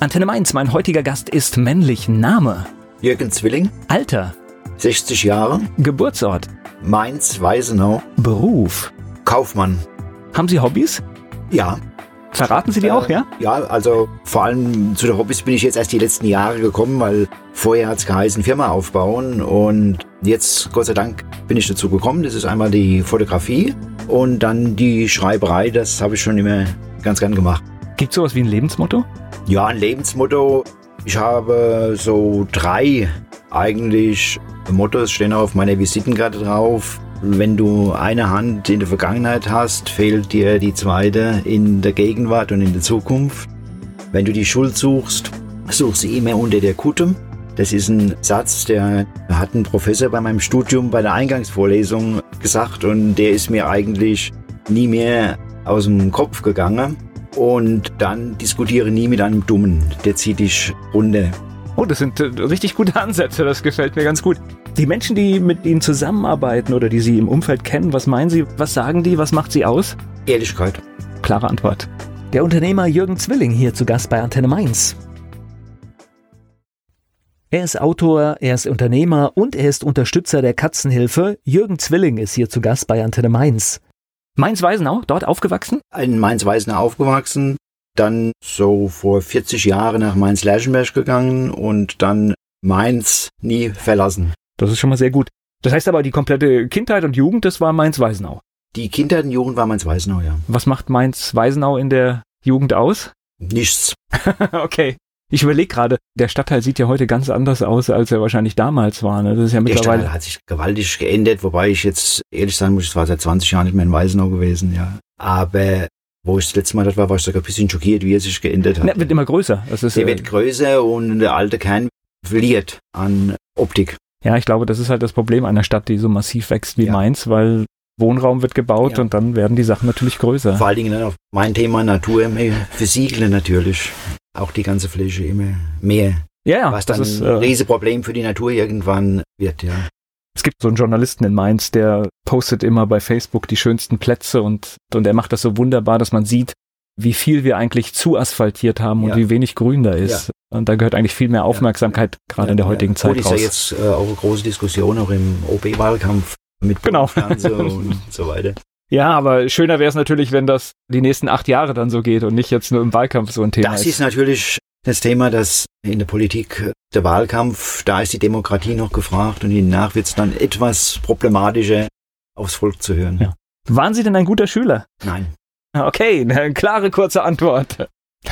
Antenne Mainz, mein heutiger Gast ist männlich. Name? Jürgen Zwilling, Alter? 60 Jahre, Geburtsort? Mainz, Weisenau, Beruf? Kaufmann. Haben Sie Hobbys? Ja. Verraten Sie die auch, ja? Ja, also vor allem zu den Hobbys bin ich jetzt erst die letzten Jahre gekommen, weil vorher hat es geheißen, Firma aufbauen und jetzt, Gott sei Dank, bin ich dazu gekommen. Das ist einmal die Fotografie und dann die Schreiberei, das habe ich schon immer ganz gern gemacht. Gibt sowas wie ein Lebensmotto? Ja, ein Lebensmotto. Ich habe so drei eigentlich Mottos stehen auf meiner Visitenkarte drauf. Wenn du eine Hand in der Vergangenheit hast, fehlt dir die zweite in der Gegenwart und in der Zukunft. Wenn du die Schuld suchst, such sie immer unter der Kutte. Das ist ein Satz, der hat ein Professor bei meinem Studium bei der Eingangsvorlesung gesagt und der ist mir eigentlich nie mehr aus dem Kopf gegangen. Und dann diskutiere nie mit einem Dummen, der zieht dich runter. Oh, das sind äh, richtig gute Ansätze, das gefällt mir ganz gut. Die Menschen, die mit Ihnen zusammenarbeiten oder die Sie im Umfeld kennen, was meinen Sie, was sagen die, was macht Sie aus? Ehrlichkeit. Klare Antwort. Der Unternehmer Jürgen Zwilling hier zu Gast bei Antenne Mainz. Er ist Autor, er ist Unternehmer und er ist Unterstützer der Katzenhilfe. Jürgen Zwilling ist hier zu Gast bei Antenne Mainz. Mainz-Weisenau, dort aufgewachsen? In Mainz-Weisenau aufgewachsen, dann so vor 40 Jahren nach Mainz-Lerchenberg gegangen und dann Mainz nie verlassen. Das ist schon mal sehr gut. Das heißt aber, die komplette Kindheit und Jugend, das war Mainz-Weisenau. Die Kindheit und Jugend war Mainz-Weisenau, ja. Was macht Mainz-Weisenau in der Jugend aus? Nichts. okay. Ich überlege gerade, der Stadtteil sieht ja heute ganz anders aus, als er wahrscheinlich damals war. Ne? Das ist ja Der mittlerweile. Stadtteil hat sich gewaltig geändert, wobei ich jetzt ehrlich sagen muss, ich war seit 20 Jahren nicht mehr in Weisenau gewesen, ja. Aber wo ich das letzte Mal dort war, war ich sogar ein bisschen schockiert, wie er sich geändert hat. Ne, wird immer größer. Das ist, Der äh, wird größer und der alte Kern verliert an Optik. ja, ich glaube, das ist halt das Problem einer Stadt, die so massiv wächst wie Ja. Mainz, weil Wohnraum wird gebaut Ja. und dann werden die Sachen natürlich größer. Vor allen Dingen auf mein Thema Natur mehr versiegeln natürlich. Auch die ganze Fläche immer mehr. Ja, ja, was das dann ist, ein äh, Riesenproblem für die Natur irgendwann wird, ja. Es gibt so einen Journalisten in Mainz, der postet immer bei Facebook die schönsten Plätze und, und er macht das so wunderbar, dass man sieht, wie viel wir eigentlich zu asphaltiert haben und Ja. wie wenig Grün da ist. Und da gehört eigentlich viel mehr Aufmerksamkeit gerade in der heutigen Zeit Gut, ist ja jetzt äh, auch eine große Diskussion auch im OB-Wahlkampf mit Genau. Und so weiter. Ja, aber schöner wäre es natürlich, wenn das die nächsten acht Jahre dann so geht und nicht jetzt nur im Wahlkampf so ein Thema Das ist. ist natürlich das Thema, dass in der Politik äh, der Wahlkampf, da ist die Demokratie noch gefragt und danach wird es dann etwas problematischer, aufs Volk zu hören. Ja. Waren Sie denn ein guter Schüler? Nein. Okay, eine klare, kurze Antwort.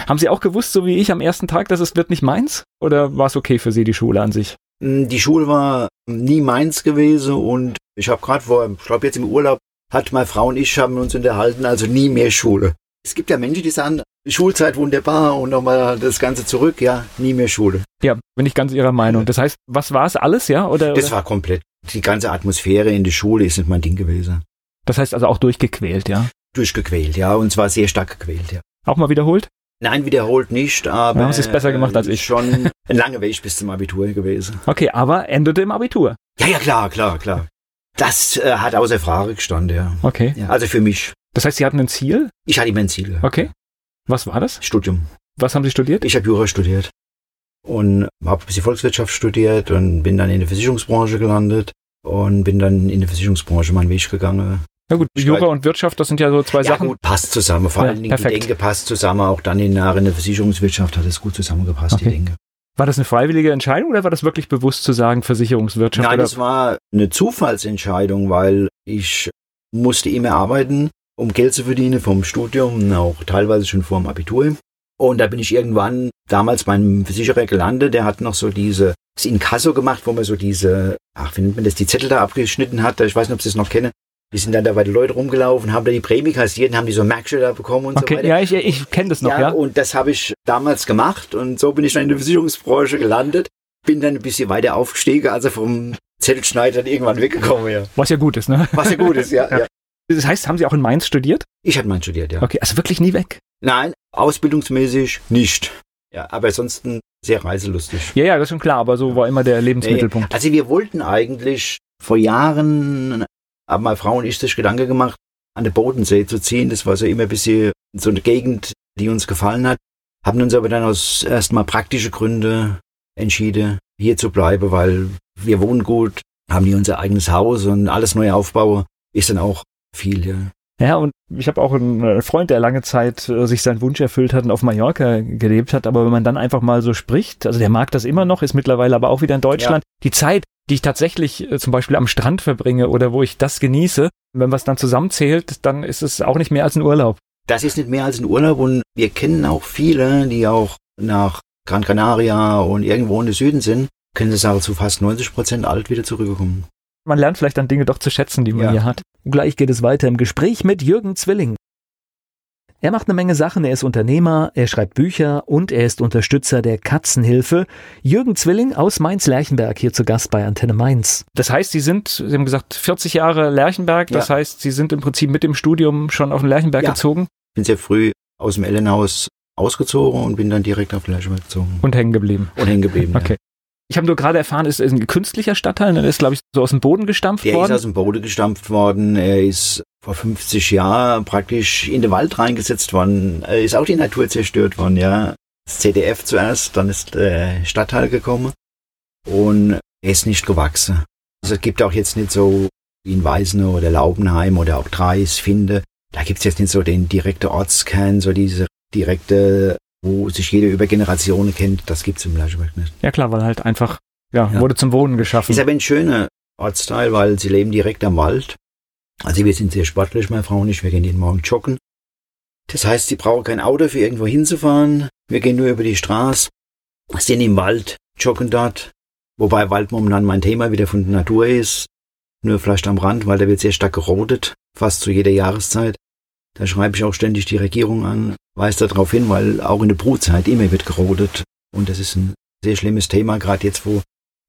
Haben Sie auch gewusst, so wie ich am ersten Tag, dass es wird nicht meins? Oder war es okay für Sie, die Schule an sich? Mm, Die Schule war nie meins gewesen und ich habe gerade vor, ich glaube jetzt im Urlaub, hat meine Frau und ich haben uns unterhalten, also nie mehr Schule. Es gibt ja Menschen, die sagen, Schulzeit wunderbar und nochmal das Ganze zurück, ja, nie mehr Schule. Ja, bin ich ganz Ihrer Meinung. Das heißt, was war es alles, ja? Oder, Das oder? war komplett. Die ganze Atmosphäre in der Schule ist nicht mein Ding gewesen. das heißt also auch durchgequält, ja? Durchgequält, ja, und zwar sehr stark gequält, ja. Auch mal wiederholt? Nein, wiederholt nicht, aber. Ja, haben Sie es besser gemacht als ich. Schon ein langer Weg bis zum Abitur gewesen. Okay, aber endete im Abitur. Ja, ja, klar, klar, klar. Das äh, hat außer Frage gestanden, ja. Okay. ja. Also für mich. Das heißt, Sie hatten ein Ziel? Ich hatte immer ein Ziel. Okay. Was war das? Studium. Was haben Sie studiert? Ich habe Jura studiert und habe ein bisschen Volkswirtschaft studiert und bin dann in der Versicherungsbranche gelandet und bin dann in der Versicherungsbranche meinen Weg gegangen. Na gut, Jura und Wirtschaft, das sind ja so zwei Ja Sachen. gut, passt zusammen. Vor Ja, allen Dingen perfekt. die Denke passt zusammen. Auch dann in der Versicherungswirtschaft hat es gut zusammengepasst, Okay. die Denke. War das eine freiwillige Entscheidung oder war das wirklich bewusst zu sagen, Versicherungswirtschaft? Nein, oder? das war eine Zufallsentscheidung, weil ich musste immer arbeiten, um Geld zu verdienen vom Studium, auch teilweise schon vor dem Abitur. Und da bin ich irgendwann damals beim Versicherer gelandet, der hat noch so diese das Inkasso gemacht, wo man so diese, ach, wie nennt man das, die Zettel da abgeschnitten hat. Ich weiß nicht, ob Sie es noch kennen. Die sind dann da bei den Leuten rumgelaufen, haben da die Prämie kassiert und haben die so da bekommen und so Okay, weiter. ja, ich, ich kenne das noch, ja. Und das habe ich damals gemacht und so bin ich dann in der Versicherungsbranche gelandet. Bin dann ein bisschen weiter aufgestiegen, also vom Zettelschneider dann irgendwann weggekommen, ja. Was ja gut ist, ne? Was ja gut ist, ja. ja. Das heißt, haben Sie auch in Mainz studiert? Ich hatte mal studiert, ja. Okay, also wirklich nie weg. Nein, ausbildungsmäßig nicht. Ja, aber ansonsten sehr reiselustig. Ja, ja, das ist schon klar, aber so war immer der Lebensmittelpunkt. Also wir wollten eigentlich vor Jahren, haben meine Frau und ich sich Gedanke gemacht, an der Bodensee zu ziehen. Das war so immer ein bisschen so eine Gegend, die uns gefallen hat. haben uns aber dann aus erstmal praktische Gründe entschieden, hier zu bleiben, weil wir wohnen gut, haben hier unser eigenes Haus und alles neu aufbauen ist dann auch viel, ja. Ja, und ich habe auch einen Freund, der lange Zeit äh, sich seinen Wunsch erfüllt hat und auf Mallorca gelebt hat. Aber wenn man dann einfach mal so spricht, also der mag das immer noch, ist mittlerweile aber auch wieder in Deutschland. Ja. Die Zeit, die ich tatsächlich äh, zum Beispiel am Strand verbringe oder wo ich das genieße, wenn man es dann zusammenzählt, dann ist es auch nicht mehr als ein Urlaub. Das ist nicht mehr als ein Urlaub und wir kennen auch viele, die auch nach Gran Canaria und irgendwo in den Süden sind, können sie sagen, zu fast 90 Prozent alt wieder zurückkommen. Man lernt vielleicht dann Dinge doch zu schätzen, die man ja. hier hat. Gleich geht es weiter im Gespräch mit Jürgen Zwilling. Er macht eine Menge Sachen. Er ist Unternehmer, er schreibt Bücher und er ist Unterstützer der Katzenhilfe. Jürgen Zwilling aus Mainz-Lerchenberg hier zu Gast bei Antenne Mainz. Das heißt, Sie sind, Sie haben gesagt, 40 Jahre Lerchenberg. Das ja. heißt, Sie sind im Prinzip mit dem Studium schon auf den Lerchenberg ja. gezogen? Ich bin sehr früh aus dem Ellenhaus ausgezogen und bin dann direkt auf den Lerchenberg gezogen. Und hängen geblieben. Und hängen geblieben. okay. Ich habe nur gerade erfahren, es ist ein künstlicher Stadtteil, der ist, glaube ich, so aus dem Boden gestampft der worden. Der ist aus dem Boden gestampft worden. Er ist vor 50 Jahren praktisch in den Wald reingesetzt worden. Er ist auch die Natur zerstört worden, ja. Das CDF zuerst, dann ist der Stadtteil gekommen und er ist nicht gewachsen. Also es gibt auch jetzt nicht so wie in Weisenau oder Laubenheim oder auch Dreis, Finde. Da gibt's jetzt nicht so den direkten Ortskern, so diese direkte wo sich jeder über Generationen kennt, das gibt's im Leischberg nicht. Ja klar, weil halt einfach, ja, ja, wurde zum Wohnen geschaffen. Ist aber ein schöner Ortsteil, weil sie leben direkt am Wald. Also wir sind sehr sportlich, meine Frau und ich, wir gehen jeden Morgen joggen. Das heißt, sie brauchen kein Auto für irgendwo hinzufahren. Wir gehen nur über die Straße, sind im Wald, joggen dort. Wobei Wald momentan mein Thema wieder von der Natur ist. Nur vielleicht am Rand, weil da wird sehr stark gerodet, fast zu jeder Jahreszeit. Da schreibe ich auch ständig die Regierung an, weist darauf hin, weil auch in der Brutzeit immer wird gerodet. Und das ist ein sehr schlimmes Thema, gerade jetzt, wo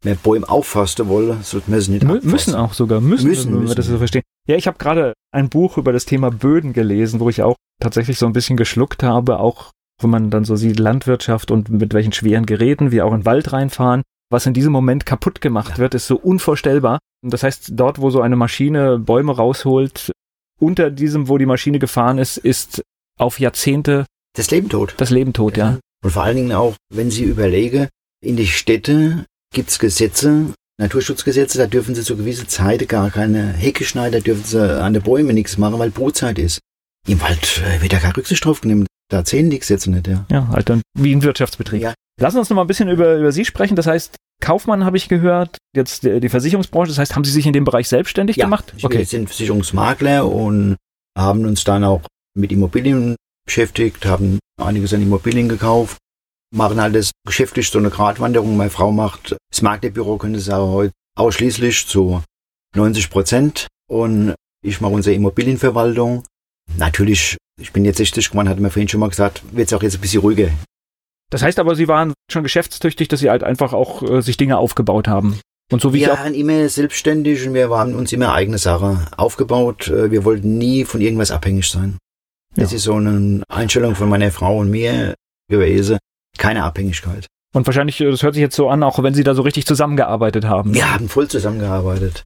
mehr Bäume auffasten wollen, sollten wir sie nicht M Müssen auch sogar, müssen, müssen wenn wir das so verstehen. Ja, ich habe gerade ein Buch über das Thema Böden gelesen, wo ich auch tatsächlich so ein bisschen geschluckt habe, auch wenn man dann so sieht, Landwirtschaft und mit welchen schweren Geräten wir auch in den Wald reinfahren. Was in diesem Moment kaputt gemacht wird, ist so unvorstellbar. Das heißt, dort, wo so eine Maschine Bäume rausholt, unter diesem, wo die Maschine gefahren ist, ist auf Jahrzehnte das Leben tot. Das Leben tot, ja. ja. Und vor allen Dingen auch, wenn Sie überlege, in die Städte gibt's Gesetze, Naturschutzgesetze, da dürfen Sie zu gewisser Zeit gar keine Hecke schneiden, da dürfen Sie an den Bäumen nichts machen, weil Brutzeit ist. Im Wald äh, wird da keine Rücksicht drauf genommen. Da zählen die Gesetze nicht, ja. Ja, halt dann wie ein Wirtschaftsbetrieb. Ja. Lassen Sie uns noch mal ein bisschen über, über Sie sprechen. Das heißt, Kaufmann habe ich gehört, jetzt die, Versicherungsbranche. Das heißt, haben Sie sich in dem Bereich selbstständig ja, gemacht? Okay. Wir sind Versicherungsmakler und haben uns dann auch mit Immobilien beschäftigt, haben einiges an Immobilien gekauft, machen halt das geschäftlich so eine Gratwanderung. Meine Frau macht das Maklerbüro, könnte sagen, heute ausschließlich zu 90 Prozent und ich mache unsere Immobilienverwaltung. Natürlich, ich bin jetzt 60 geworden, hatte mir vorhin schon mal gesagt, wird es auch jetzt ein bisschen ruhiger das heißt aber, Sie waren schon geschäftstüchtig, dass Sie halt einfach auch äh, sich Dinge aufgebaut haben. Und so wie wir waren immer selbstständig und wir haben uns immer eigene Sache aufgebaut. Äh, wir wollten nie von irgendwas abhängig sein. Ja. Das ist so eine Einstellung von meiner Frau und mir gewesen. Keine Abhängigkeit. Und wahrscheinlich, äh, das hört sich jetzt so an, auch wenn Sie da so richtig zusammengearbeitet haben. Wir haben voll zusammengearbeitet.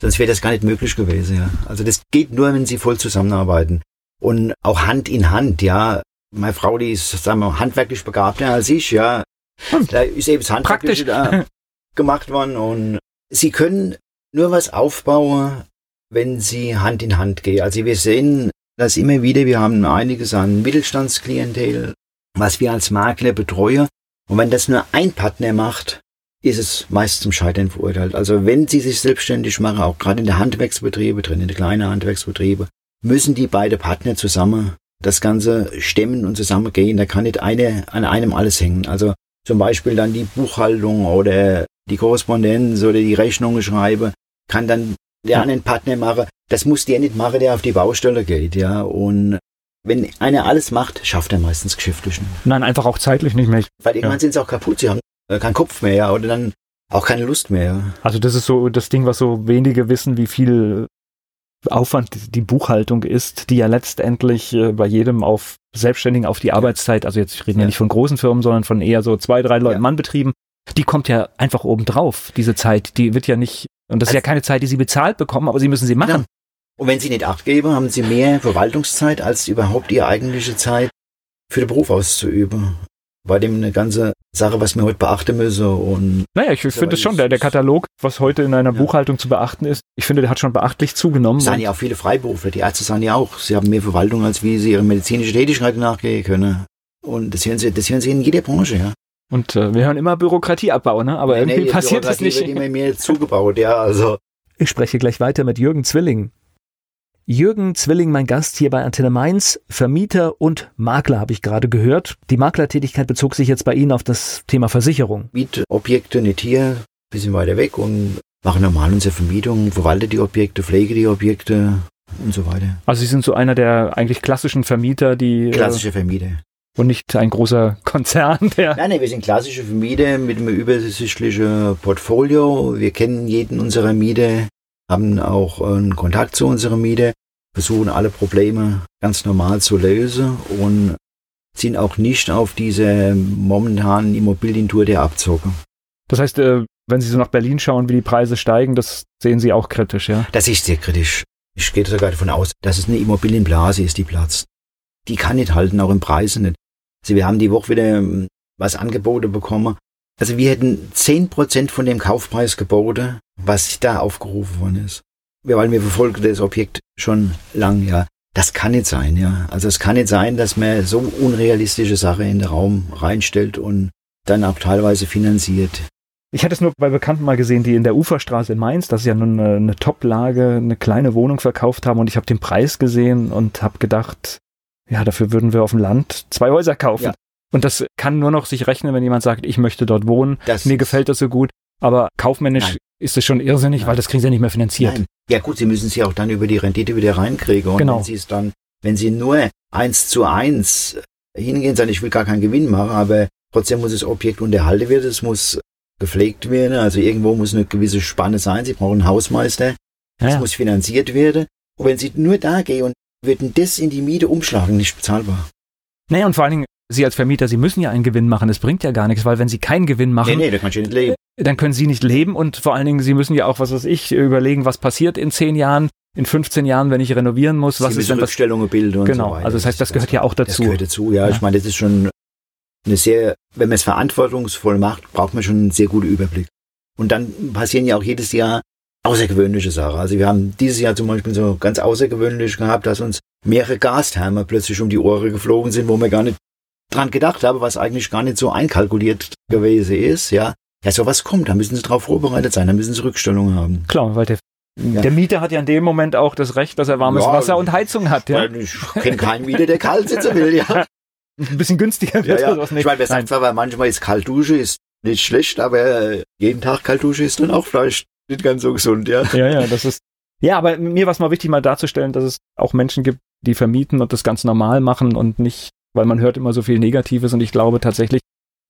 Sonst wäre das gar nicht möglich gewesen, ja. Also das geht nur, wenn Sie voll zusammenarbeiten. Und auch Hand in Hand, ja meine Frau, die ist, sagen wir, handwerklich begabter als ich, ja. Hm. Da ist eben das Handwerkliche da gemacht worden und sie können nur was aufbauen, wenn sie Hand in Hand gehen. Also wir sehen das immer wieder, wir haben einiges an Mittelstandsklientel, was wir als Makler betreuen. Und wenn das nur ein Partner macht, ist es meist zum Scheitern verurteilt. Also wenn sie sich selbstständig machen, auch gerade in der Handwerksbetriebe, drin in den kleinen Handwerksbetriebe, müssen die beide Partner zusammen das Ganze stemmen und zusammengehen. Da kann nicht eine an einem alles hängen. Also zum Beispiel dann die Buchhaltung oder die Korrespondenz oder die Rechnungen schreiben, kann dann der ja. anderen Partner machen. Das muss der nicht machen, der auf die Baustelle geht, ja. Und wenn einer alles macht, schafft er meistens geschäftlich nicht. Nein, einfach auch zeitlich nicht mehr. Weil irgendwann ja. sind sie auch kaputt, sie haben äh, keinen Kopf mehr, ja, oder dann auch keine Lust mehr. Also das ist so das Ding, was so wenige wissen, wie viel Aufwand die Buchhaltung ist, die ja letztendlich äh, bei jedem auf Selbstständigen auf die Arbeitszeit, also jetzt reden wir ja. nicht von großen Firmen, sondern von eher so zwei, drei Leuten ja. Mann betrieben, die kommt ja einfach obendrauf, diese Zeit, die wird ja nicht, und das also, ist ja keine Zeit, die sie bezahlt bekommen, aber sie müssen sie machen. Genau. Und wenn sie nicht Acht geben, haben sie mehr Verwaltungszeit als überhaupt ihre eigentliche Zeit. für den Beruf auszuüben. Bei dem eine ganze Sache, was wir heute beachten müssen. Und naja, ich finde es schon, der, der Katalog, was heute in einer ja. Buchhaltung zu beachten ist, ich finde, der hat schon beachtlich zugenommen. Es sind ja auch viele Freiberufler. Die Ärzte sagen ja auch, sie haben mehr Verwaltung, als wie sie ihre medizinische Tätigkeit nachgehen können. Und das hören sie, das hören sie in jeder Branche, ja. Und äh, wir hören immer Bürokratieabbau, ne? Aber nee, irgendwie nee, passiert das nicht. Wird immer mehr zugebaut, ja, also. Ich spreche gleich weiter mit Jürgen Zwilling. Jürgen Zwilling, mein Gast hier bei Antenne Mainz, Vermieter und Makler habe ich gerade gehört. Die Maklertätigkeit bezog sich jetzt bei Ihnen auf das Thema Versicherung. Mietobjekte nicht hier, bisschen weiter weg und machen normal unsere Vermietung, verwalte die Objekte, pflege die Objekte und so weiter. Also Sie sind so einer der eigentlich klassischen Vermieter, die... Äh, Klassische Vermieter. Und nicht ein großer Konzern, der... Nein, nein, wir sind klassische Vermieter mit einem übersichtlichen Portfolio. Wir kennen jeden unserer Mieter, haben auch einen Kontakt zu unserer Miete, versuchen alle Probleme ganz normal zu lösen und sind auch nicht auf diese momentanen Immobilientour der Abzocke. Das heißt, äh, wenn Sie so nach Berlin schauen, wie die Preise steigen, das sehen Sie auch kritisch, ja? Das ist sehr kritisch. Ich gehe sogar davon aus, dass es eine Immobilienblase ist, die platzt. Die kann nicht halten, auch im Preis nicht. Also wir haben die Woche wieder ähm, was angeboten bekommen. Also wir hätten zehn Prozent von dem Kaufpreis geboten, was da aufgerufen worden ist. Weil wir verfolgen das Objekt schon lang, ja. Das kann nicht sein, ja. Also es kann nicht sein, dass man so unrealistische Sache in den Raum reinstellt und dann auch teilweise finanziert. Ich hatte es nur bei Bekannten mal gesehen, die in der Uferstraße in Mainz, das ist ja nun eine, eine Top-Lage, eine kleine Wohnung verkauft haben und ich habe den Preis gesehen und habe gedacht, ja, dafür würden wir auf dem Land zwei Häuser kaufen. Ja. Und das kann nur noch sich rechnen, wenn jemand sagt, ich möchte dort wohnen, das mir gefällt das so gut. Aber kaufmännisch Nein. ist es schon irrsinnig, Nein. weil das kriegen sie ja nicht mehr finanziert. Nein. Ja gut, sie müssen sie auch dann über die Rendite wieder reinkriegen. Und genau. wenn sie es dann, wenn sie nur eins zu eins hingehen, sagen, ich will gar keinen Gewinn machen, aber trotzdem muss das Objekt unterhalten werden, es muss gepflegt werden, also irgendwo muss eine gewisse Spanne sein, sie brauchen einen Hausmeister, es ja. muss finanziert werden. Und wenn sie nur da gehen und würden das in die Miete umschlagen, nicht bezahlbar. Naja, und vor allen Dingen, Sie als Vermieter, Sie müssen ja einen Gewinn machen. Es bringt ja gar nichts, weil wenn Sie keinen Gewinn machen, nee, nee, dann, nicht leben. dann können Sie nicht leben und vor allen Dingen, Sie müssen ja auch, was weiß ich, überlegen, was passiert in zehn Jahren, in 15 Jahren, wenn ich renovieren muss. Was Sie ist denn Rückstellungen bilden und genau. so weiter. Also das heißt, das, das gehört ja auch dazu. Das gehört dazu, ja. ja. Ich meine, das ist schon eine sehr, wenn man es verantwortungsvoll macht, braucht man schon einen sehr guten Überblick. Und dann passieren ja auch jedes Jahr außergewöhnliche Sachen. Also wir haben dieses Jahr zum Beispiel so ganz außergewöhnlich gehabt, dass uns mehrere Gastherme plötzlich um die Ohren geflogen sind, wo wir gar nicht dran gedacht haben, was eigentlich gar nicht so einkalkuliert gewesen ist, ja. Ja, sowas kommt, da müssen sie darauf vorbereitet sein, da müssen sie Rückstellungen haben. Klar, weil der, ja. der Mieter hat ja in dem Moment auch das Recht, dass er warmes ja, Wasser und Heizung hat, ja. Ich kenne keinen Mieter, der kalt sitzen will, ja. Ein bisschen günstiger wird ja, ja. Ich meine, wer sagt zwar, weil manchmal ist Kaltdusche ist nicht schlecht, aber jeden Tag Kaltdusche ist dann auch vielleicht nicht ganz so gesund, ja. Ja, ja, das ist. Ja, aber mir war es mal wichtig, mal darzustellen, dass es auch Menschen gibt, die vermieten und das ganz normal machen und nicht, weil man hört immer so viel Negatives und ich glaube tatsächlich,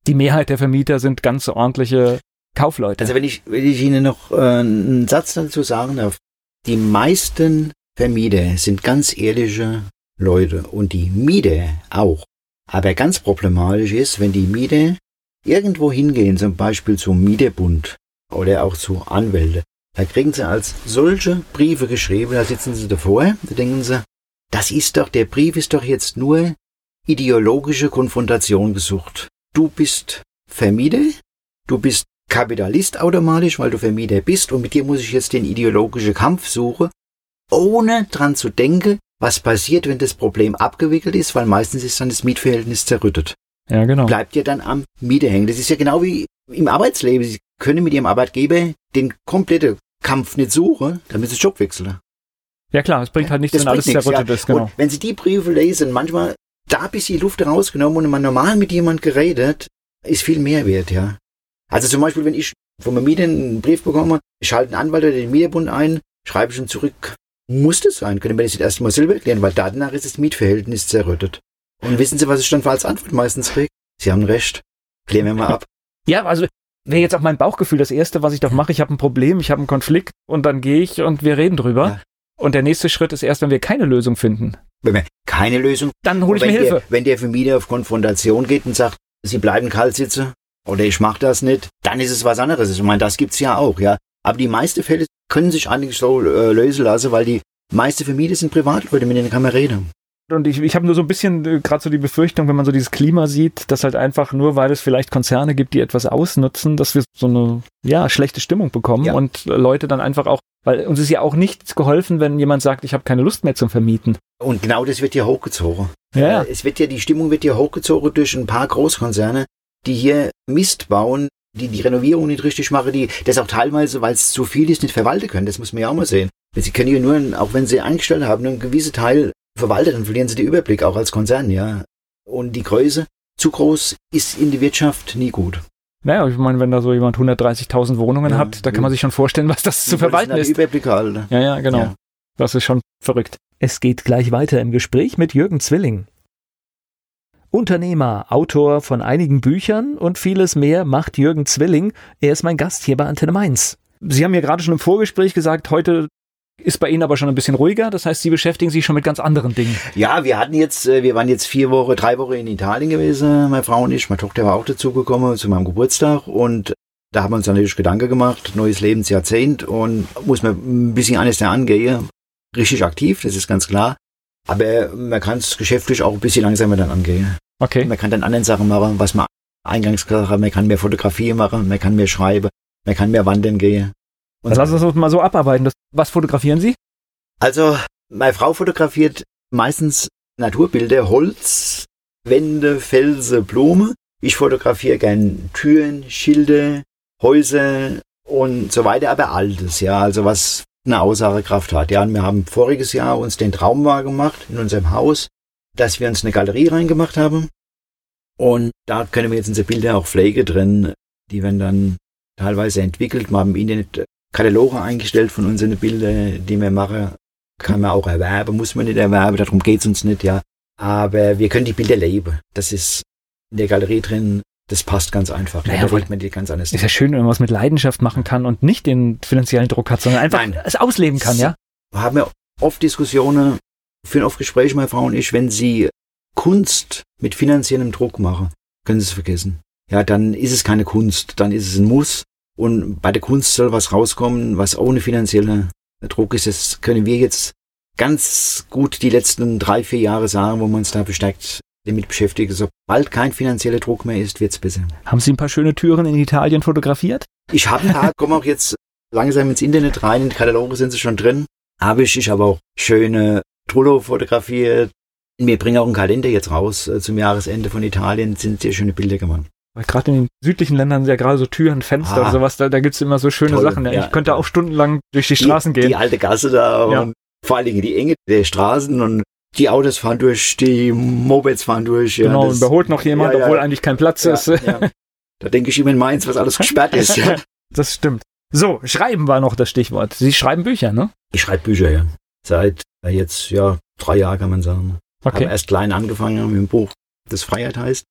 die Mehrheit der Vermieter sind ganz ordentliche Kaufleute. Also wenn ich, wenn ich Ihnen noch äh, einen Satz dazu sagen darf, die meisten Vermieter sind ganz ehrliche Leute und die Mieter auch. Aber ganz problematisch ist, wenn die Mieter irgendwo hingehen, zum Beispiel zum Mieterbund oder auch zu Anwälte, da kriegen sie als solche Briefe geschrieben, da sitzen sie davor, da denken sie, das ist doch, der Brief ist doch jetzt nur ideologische Konfrontation gesucht. Du bist Vermieter, du bist Kapitalist automatisch, weil du Vermieter bist und mit dir muss ich jetzt den ideologischen Kampf suchen, ohne dran zu denken, was passiert, wenn das Problem abgewickelt ist, weil meistens ist dann das Mietverhältnis zerrüttet. Ja, genau. Bleibt ihr dann am Mieter hängen. Das ist ja genau wie im Arbeitsleben. Sie können mit ihrem Arbeitgeber den kompletten Kampf nicht suchen, dann müssen sie Job wechseln. Ja klar, es bringt halt nichts, wenn alles zerrüttet ja. ist, genau. Und wenn Sie die Briefe lesen, manchmal da ein bisschen Luft rausgenommen und man normal mit jemand geredet, ist viel mehr wert, ja. Also zum Beispiel, wenn ich von meinem Mieter einen Brief bekomme, ich halte einen Anwalt oder den Mieterbund ein, schreibe ich ihm zurück, muss das sein? Können wir das jetzt erstmal selber erklären, weil danach ist das Mietverhältnis zerrüttet. Und wissen Sie, was ich dann für als Antwort meistens kriege? Sie haben recht. Klären wir mal ab. Ja, also wäre jetzt auch mein Bauchgefühl das Erste, was ich doch mache. Ich habe ein Problem, ich habe einen Konflikt und dann gehe ich und wir reden drüber. Ja. Und der nächste Schritt ist erst, wenn wir keine Lösung finden. Wenn wir keine Lösung, dann hole ich mir Hilfe. Der, wenn der Vermieter auf Konfrontation geht und sagt, Sie bleiben kalt sitzen oder ich mache das nicht, dann ist es was anderes. Ich meine, das gibt's ja auch, ja. Aber die meisten Fälle können sich eigentlich so äh, lösen lassen, weil die meisten Vermieter sind Privatleute, mit denen kann man reden. Und ich, ich habe nur so ein bisschen äh, gerade so die Befürchtung, wenn man so dieses Klima sieht, dass halt einfach nur, weil es vielleicht Konzerne gibt, die etwas ausnutzen, dass wir so eine ja schlechte Stimmung bekommen ja. und Leute dann einfach auch, weil uns ist ja auch nichts geholfen, wenn jemand sagt, ich habe keine Lust mehr zum Vermieten. Und genau das wird hier hochgezogen. Ja. Äh, es wird ja die Stimmung wird hier hochgezogen durch ein paar Großkonzerne, die hier Mist bauen, die die Renovierung nicht richtig machen, die das auch teilweise, weil es zu viel ist, nicht verwalten können. Das muss man ja auch mal sehen. Sie können hier nur, auch wenn sie eingestellt haben, einen gewissen Teil verwaltet, dann verlieren sie den Überblick, auch als Konzern, ja. Und die Größe, zu groß, ist in der Wirtschaft nie gut. Naja, ich meine, wenn da so jemand 130.000 Wohnungen ja, hat, da kann man sich schon vorstellen, was das zu verwalten ist. Überblick halt. Ja, ja, genau. Ja. Das ist schon verrückt. Es geht gleich weiter im Gespräch mit Jürgen Zwilling. Unternehmer, Autor von einigen Büchern und vieles mehr macht Jürgen Zwilling. Er ist mein Gast hier bei Antenne Mainz. Sie haben mir gerade schon im Vorgespräch gesagt, heute ist bei Ihnen aber schon ein bisschen ruhiger. Das heißt, Sie beschäftigen sich schon mit ganz anderen Dingen. Ja, wir hatten jetzt, äh, wir waren jetzt vier Wochen, drei Wochen in Italien gewesen, meine Frau und ich. Meine Tochter war auch dazugekommen zu meinem Geburtstag und da haben wir uns natürlich Gedanken gemacht, neues Lebensjahrzehnt und muss man ein bisschen alles da angehen. Richtig aktiv, das ist ganz klar. Aber man kann es geschäftlich auch ein bisschen langsamer dann angehen. Okay. Man kann dann anderen Sachen machen, was man eingangs gesagt hat. Man kann mehr Fotografie machen, man kann mehr schreiben, man kann mehr wandern gehen. Und lass uns mal so abarbeiten. was fotografieren Sie? Also, meine Frau fotografiert meistens Naturbilder, Holz, Wände, Felsen, Blumen. Ich fotografiere gern Türen, Schilde, Häuser und so weiter, aber altes, ja, also was eine Aussagekraft hat. Ja, und wir haben voriges Jahr uns den Traum wahr gemacht in unserem Haus, dass wir uns eine Galerie reingemacht haben. Und da können wir jetzt unsere Bilder auch pflege drin. Die werden dann teilweise entwickelt. Wir haben im Internet Kataloge eingestellt von unseren Bildern, die wir machen. Kann man auch erwerben, muss man nicht erwerben, darum geht's uns nicht, ja. Aber wir können die Bilder leben. Das ist in der Galerie drin das passt ganz einfach. Naja, da man die ganz anders. Ist ja schön, wenn man was mit Leidenschaft machen kann und nicht den finanziellen Druck hat, sondern einfach Nein. es ausleben kann, ja? Wir haben ja oft Diskussionen, führen oft Gespräche, meine Frau und ich, wenn sie Kunst mit finanziellem Druck machen, können sie es vergessen. Ja, dann ist es keine Kunst, dann ist es ein Muss. Und bei der Kunst soll was rauskommen, was ohne finanziellen Druck ist. Das können wir jetzt ganz gut die letzten drei, vier Jahre sagen, wo wir uns da verstärkt damit beschäftige. Sobald kein finanzieller Druck mehr ist, wird's besser. Haben Sie ein paar schöne Türen in Italien fotografiert? Ich habe ein paar, komme auch jetzt langsam ins Internet rein, in die Kataloge sind sie schon drin. Habe ich, ich habe auch schöne Trullo fotografiert. Wir bringen auch einen Kalender jetzt raus äh, zum Jahresende von Italien, sind sehr schöne Bilder gemacht. Weil gerade in den südlichen Ländern sind ja gerade so Türen, Fenster ah, und sowas, da, da gibt's immer so schöne toll, Sachen. Ja. Ich könnte auch stundenlang durch die Straßen die, gehen. Die alte Gasse da ja. und vor allen Dingen die Enge der Straßen und die Autos fahren durch, die Mopeds fahren durch. Ja, genau, das, überholt noch jemand, ja, ja, obwohl eigentlich kein Platz ist. Da denke ich immer in Mainz, was alles gesperrt ist. Ja. Das stimmt. So, schreiben war noch das Stichwort. Sie schreiben Bücher, ne? Ich schreibe Bücher, ja. Seit äh, jetzt, ja, drei Jahren kann man sagen. Okay. Habe erst klein angefangen mit dem Buch, das Freiheit heißt.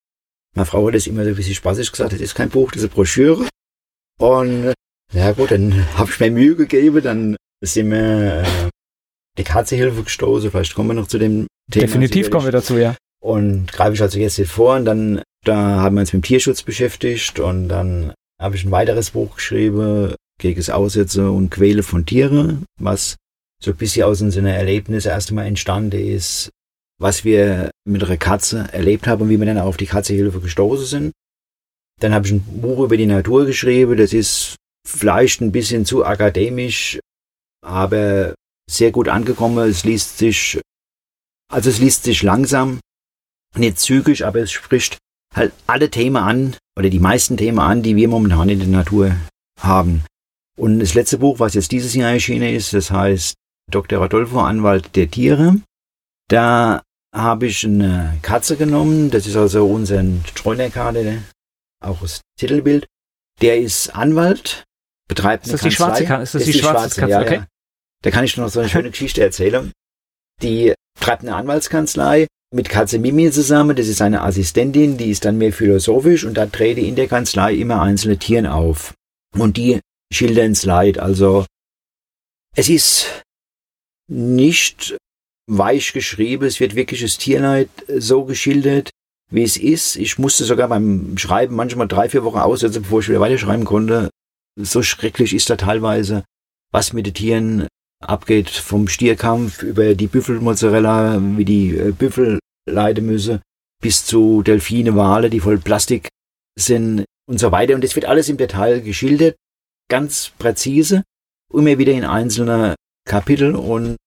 Meine Frau hat das immer so ein bisschen spaßig gesagt, das ist kein Buch, das ist eine Broschüre. Und ja gut, dann habe ich mir Mühe gegeben, dann sind wir äh, die Katzehilfe gestoßen. Vielleicht kommen wir noch zu dem Thema. Definitiv kommen wir dazu, ja. Und greife ich also jetzt hier vor und dann, da haben wir uns mit dem Tierschutz beschäftigt und dann habe ich ein weiteres Buch geschrieben gegen das Aussetzen und Quäle von Tieren, was so ein bisschen aus unseren Erlebnissen erst einmal entstanden ist, was wir mit einer Katze erlebt haben und wie wir dann auf die Katzehilfe gestoßen sind. Dann habe ich ein Buch über die Natur geschrieben, das ist vielleicht ein bisschen zu akademisch, aber sehr gut angekommen. Es liest sich, also es liest sich langsam, nicht zügig, aber es spricht halt alle Themen an, oder die meisten Themen an, die wir momentan in der Natur haben. Und das letzte Buch, was jetzt dieses Jahr erschienen ist, das heißt Dr. Rodolfo, Anwalt der Tiere. Da habe ich eine Katze genommen, das ist also unser Streunerkarte, auch das Titelbild. Der ist Anwalt, betreibt ist das Die schwarze? Ist das, das die, die schwarze, schwarze Katze? Ja, okay. Ja. Da kann ich noch so eine schöne Geschichte erzählen. Die treibt eine Anwaltskanzlei mit Katze Mimi zusammen. Das ist eine Assistentin, die ist dann mehr philosophisch und da trete in der Kanzlei immer einzelne Tieren auf. Und die schildern es leid. Also es ist nicht weich geschrieben. Es wird wirklich das Tierleid so geschildert, wie es ist. Ich musste sogar beim Schreiben manchmal drei, vier Wochen aussetzen, bevor ich wieder weiterschreiben konnte. So schrecklich ist da teilweise, was mit den Tieren abgeht vom Stierkampf über die Büffelmozzarella, wie die äh, Büffel leiden müssen, bis zu Delfine, Wale, die voll Plastik sind und so weiter. Und das wird alles im Detail geschildert, ganz präzise, immer wieder in einzelner Kapitel. Und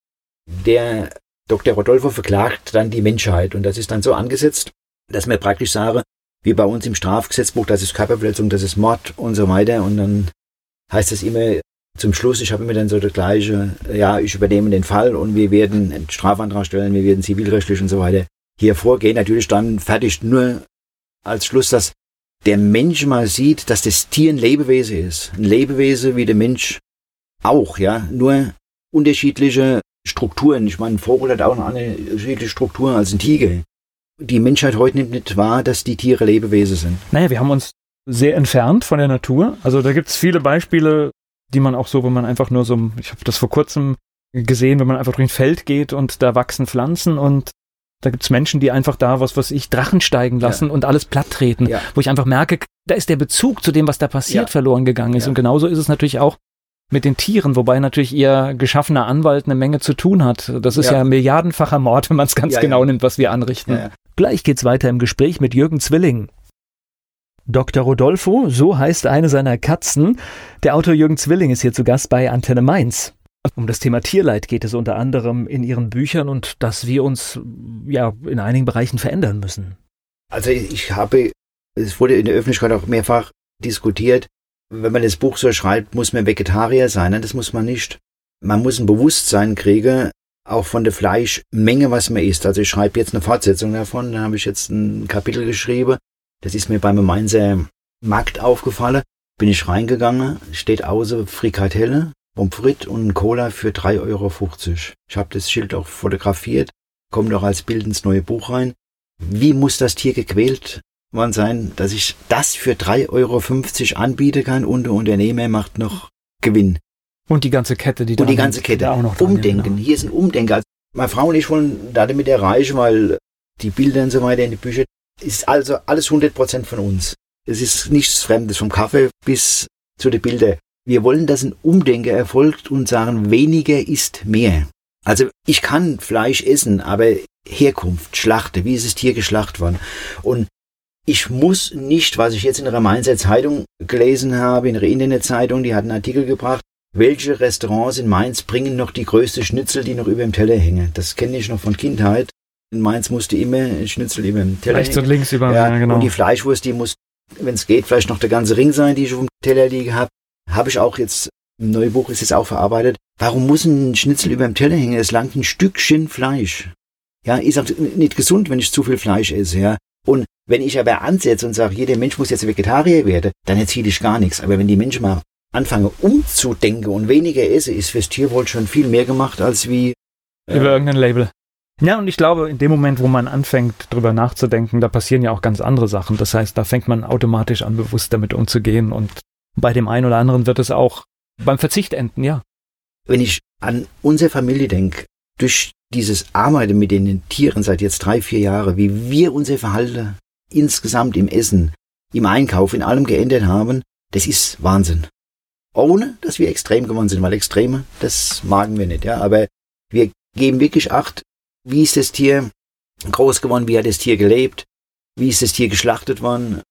der Dr. Rodolfo verklagt dann die Menschheit. Und das ist dann so angesetzt, dass man praktisch sage, wie bei uns im Strafgesetzbuch, das ist Körperverletzung, das ist Mord und so weiter. Und dann heißt es immer zum Schluss, ich habe immer dann so das gleiche, ja, ich übernehme den Fall und wir werden einen Strafantrag stellen, wir werden zivilrechtlich und so weiter hier vorgehen. Natürlich dann fertig nur als Schluss, dass der Mensch mal sieht, dass das Tier ein Lebewesen ist. Ein Lebewesen wie der Mensch auch, ja. Nur unterschiedliche Strukturen. Ich meine, ein Vogel hat auch eine unterschiedliche Struktur als ein Tiger. Die Menschheit heute nimmt nicht wahr, dass die Tiere Lebewesen sind. Naja, wir haben uns sehr entfernt von der Natur. Also da gibt es viele Beispiele, die man auch so, wenn man einfach nur so, ich habe das vor kurzem gesehen, wenn man einfach durch ein Feld geht und da wachsen Pflanzen und da gibt's Menschen, die einfach da, was was ich, Drachen steigen lassen ja. und alles platt treten, ja. wo ich einfach merke, da ist der Bezug zu dem, was da passiert, ja. verloren gegangen ist. Und genauso ist es natürlich auch mit den Tieren, wobei natürlich ihr geschaffener Anwalt eine Menge zu tun hat. Das ist ja, milliardenfacher Mord, wenn man es ganz genau nimmt, was wir anrichten. Gleich geht's weiter im Gespräch mit Jürgen Zwilling. Dr. Rodolfo, so heißt eine seiner Katzen. Der Autor Jürgen Zwilling ist hier zu Gast bei Antenne Mainz. Um das Thema Tierleid geht es unter anderem in Ihren Büchern und dass wir uns ja in einigen Bereichen verändern müssen. Also ich habe, es wurde in der Öffentlichkeit auch mehrfach diskutiert, wenn man das Buch so schreibt, muss man Vegetarier sein. Nein, das muss man nicht. Man muss ein Bewusstsein kriegen, auch von der Fleischmenge, was man isst. Also ich schreibe jetzt eine Fortsetzung davon, da habe ich jetzt ein Kapitel geschrieben. Das ist mir beim Mainzer Markt aufgefallen. Bin ich reingegangen, steht außer Frikadelle, Pommes und Cola für 3,50 Euro. Ich habe das Schild auch fotografiert, kommt auch als Bild ins neue Buch rein. Wie muss das Tier gequält worden sein, dass ich das für 3,50 Euro anbieten kann und der Unternehmer macht noch Gewinn. Und die ganze Kette, die da Und die ganze Kette. Auch noch Umdenken. Genau. Hier ist ein Umdenken. Also meine Frau und ich wollen damit erreichen, weil die Bilder und so weiter in die Bücher ist also alles 100% von uns. Es ist nichts Fremdes, vom Kaffee bis zu den Bildern. Wir wollen, dass ein Umdenken erfolgt und sagen, weniger ist mehr. Also ich kann Fleisch essen, aber Herkunft, Schlachte, wie ist das Tier geschlacht worden? Und ich muss nicht, was ich jetzt in der Mainzer Zeitung gelesen habe, in der Internetzeitung, die hat einen Artikel gebracht, welche Restaurants in Mainz bringen noch die größte Schnitzel, die noch über dem Teller hängen. Das kenne ich noch von Kindheit. In Mainz musste immer Schnitzel über dem Teller Rechts hängen. und links über, ja, ja, genau. Und die Fleischwurst, die muss, wenn es geht, vielleicht noch der ganze Ring sein, die ich auf dem Teller liege habe habe ich auch jetzt, im neuen Buch ist es auch verarbeitet. Warum muss ein Schnitzel über dem Teller hängen? Es langt ein Stückchen Fleisch. Ja, ist auch nicht gesund, wenn ich zu viel Fleisch esse, ja. Und wenn ich aber ansetze und sage, jeder Mensch muss jetzt Vegetarier werden, dann erzähle ich gar nichts. Aber wenn die Menschen mal anfangen umzudenken und weniger esse, ist fürs Tierwohl schon viel mehr gemacht als wie äh, über irgendein Label. Ja, und ich glaube, in dem Moment, wo man anfängt, drüber nachzudenken, da passieren ja auch ganz andere Sachen. Das heißt, da fängt man automatisch an, bewusst damit umzugehen und bei dem einen oder anderen wird es auch beim Verzicht enden, ja. Wenn ich an unsere Familie denke, durch dieses Arbeiten mit den Tieren seit jetzt drei, vier Jahren, wie wir unser Verhalten insgesamt im Essen, im Einkauf, in allem geändert haben, das ist Wahnsinn. Ohne, dass wir extrem geworden sind, weil Extreme, das magen wir nicht, ja. Aber wir geben wirklich Acht, wie ist das Tier groß geworden, wie hat das Tier gelebt, wie ist das Tier geschlachtet worden.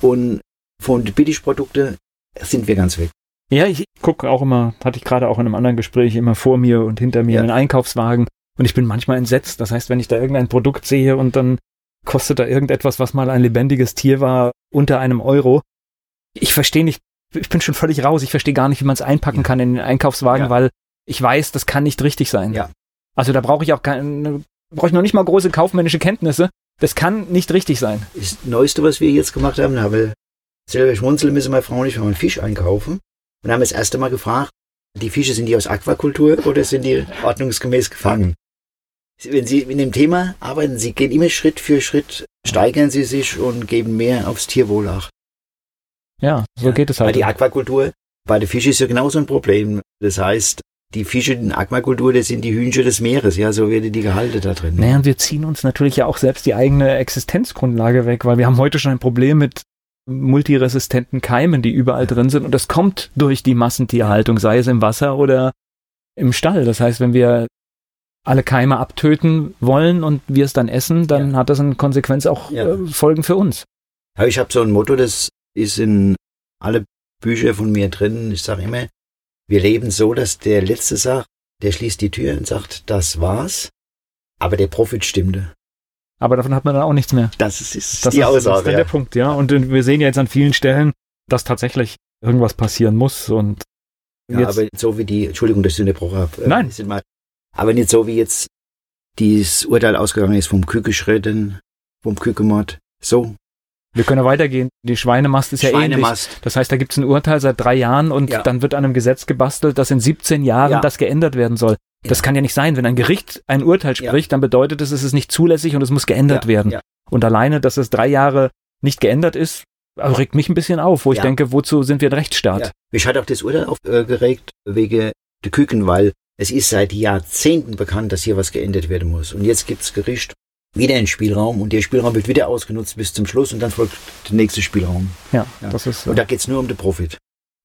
Und von den Billigprodukten sind wir ganz weg. Ja, ich gucke auch immer, hatte ich gerade auch in einem anderen Gespräch, immer vor mir und hinter mir ja. einen Einkaufswagen und ich bin manchmal entsetzt. Das heißt, wenn ich da irgendein Produkt sehe und dann kostet da irgendetwas, was mal ein lebendiges Tier war, unter einem Euro. Ich verstehe nicht, ich bin schon völlig raus, ich verstehe gar nicht, wie man es einpacken ja. kann in den Einkaufswagen, ja. weil ich weiß, das kann nicht richtig sein. Ja. Also da brauche ich auch keine, brauche ich noch nicht mal große kaufmännische Kenntnisse. Das kann nicht richtig sein. Das Neueste, was wir jetzt gemacht haben, habe selber schmunzeln müssen meine Frau und ich, wenn wir einen Fisch einkaufen und haben das erste Mal gefragt, die Fische sind die aus Aquakultur oder sind die ordnungsgemäß gefangen? Wenn Sie in dem Thema arbeiten, Sie gehen immer Schritt für Schritt, steigern Sie sich und geben mehr aufs Tierwohl acht. Ja, so geht es halt. Weil die Aquakultur, bei den Fischen ist ja genauso ein Problem. Das heißt, die Fische in Aquakultur, das sind die Hühnchen des Meeres, ja, so werden die gehalten da drin. Naja, und wir ziehen uns natürlich ja auch selbst die eigene Existenzgrundlage weg, weil wir haben heute schon ein Problem mit multiresistenten Keimen, die überall drin sind. Und das kommt durch die Massentierhaltung, sei es im Wasser oder im Stall. Das heißt, wenn wir alle Keime abtöten wollen und wir es dann essen, dann ja. hat das in Konsequenz auch ja. äh, Folgen für uns. Ja, ich habe so ein Motto, das ist in alle Bücher von mir drin. Ich sage immer, wir leben so, dass der Letzte sagt, der schließt die Tür und sagt, das war's, aber der Profit stimmte. Aber davon hat man dann auch nichts mehr. Das ist, ist das die ist, Aussage. Das ist ja. der Punkt, ja. Und wir sehen ja jetzt an vielen Stellen, dass tatsächlich irgendwas passieren muss und ja, aber so wie die, Entschuldigung, dass ich unterbrochen habe. Äh, Nein. Mal, aber nicht so wie jetzt dieses Urteil ausgegangen ist vom Kükeschritten, vom Kükemord. So. Wir können weitergehen. Die Schweinemast ist ja Schweinemast. ähnlich. Das heißt, da gibt es ein Urteil seit drei Jahren und ja. dann wird an einem Gesetz gebastelt, dass in 17 Jahren ja. das geändert werden soll. Ja. Das kann ja nicht sein. Wenn ein Gericht ein Urteil spricht, dann bedeutet es, es ist nicht zulässig und es muss geändert werden. Und alleine, dass es drei Jahre nicht geändert ist, also regt mich ein bisschen auf, wo ich denke, wozu sind wir ein Rechtsstaat? Mich hat auch das Urteil aufgeregt wegen der Küken, weil es ist seit Jahrzehnten bekannt, dass hier was geändert werden muss. Und jetzt gibt's Gericht wieder einen Spielraum und der Spielraum wird wieder ausgenutzt bis zum Schluss und dann folgt der nächste Spielraum. Ja, ja. das ist. Und da geht's nur um den Profit.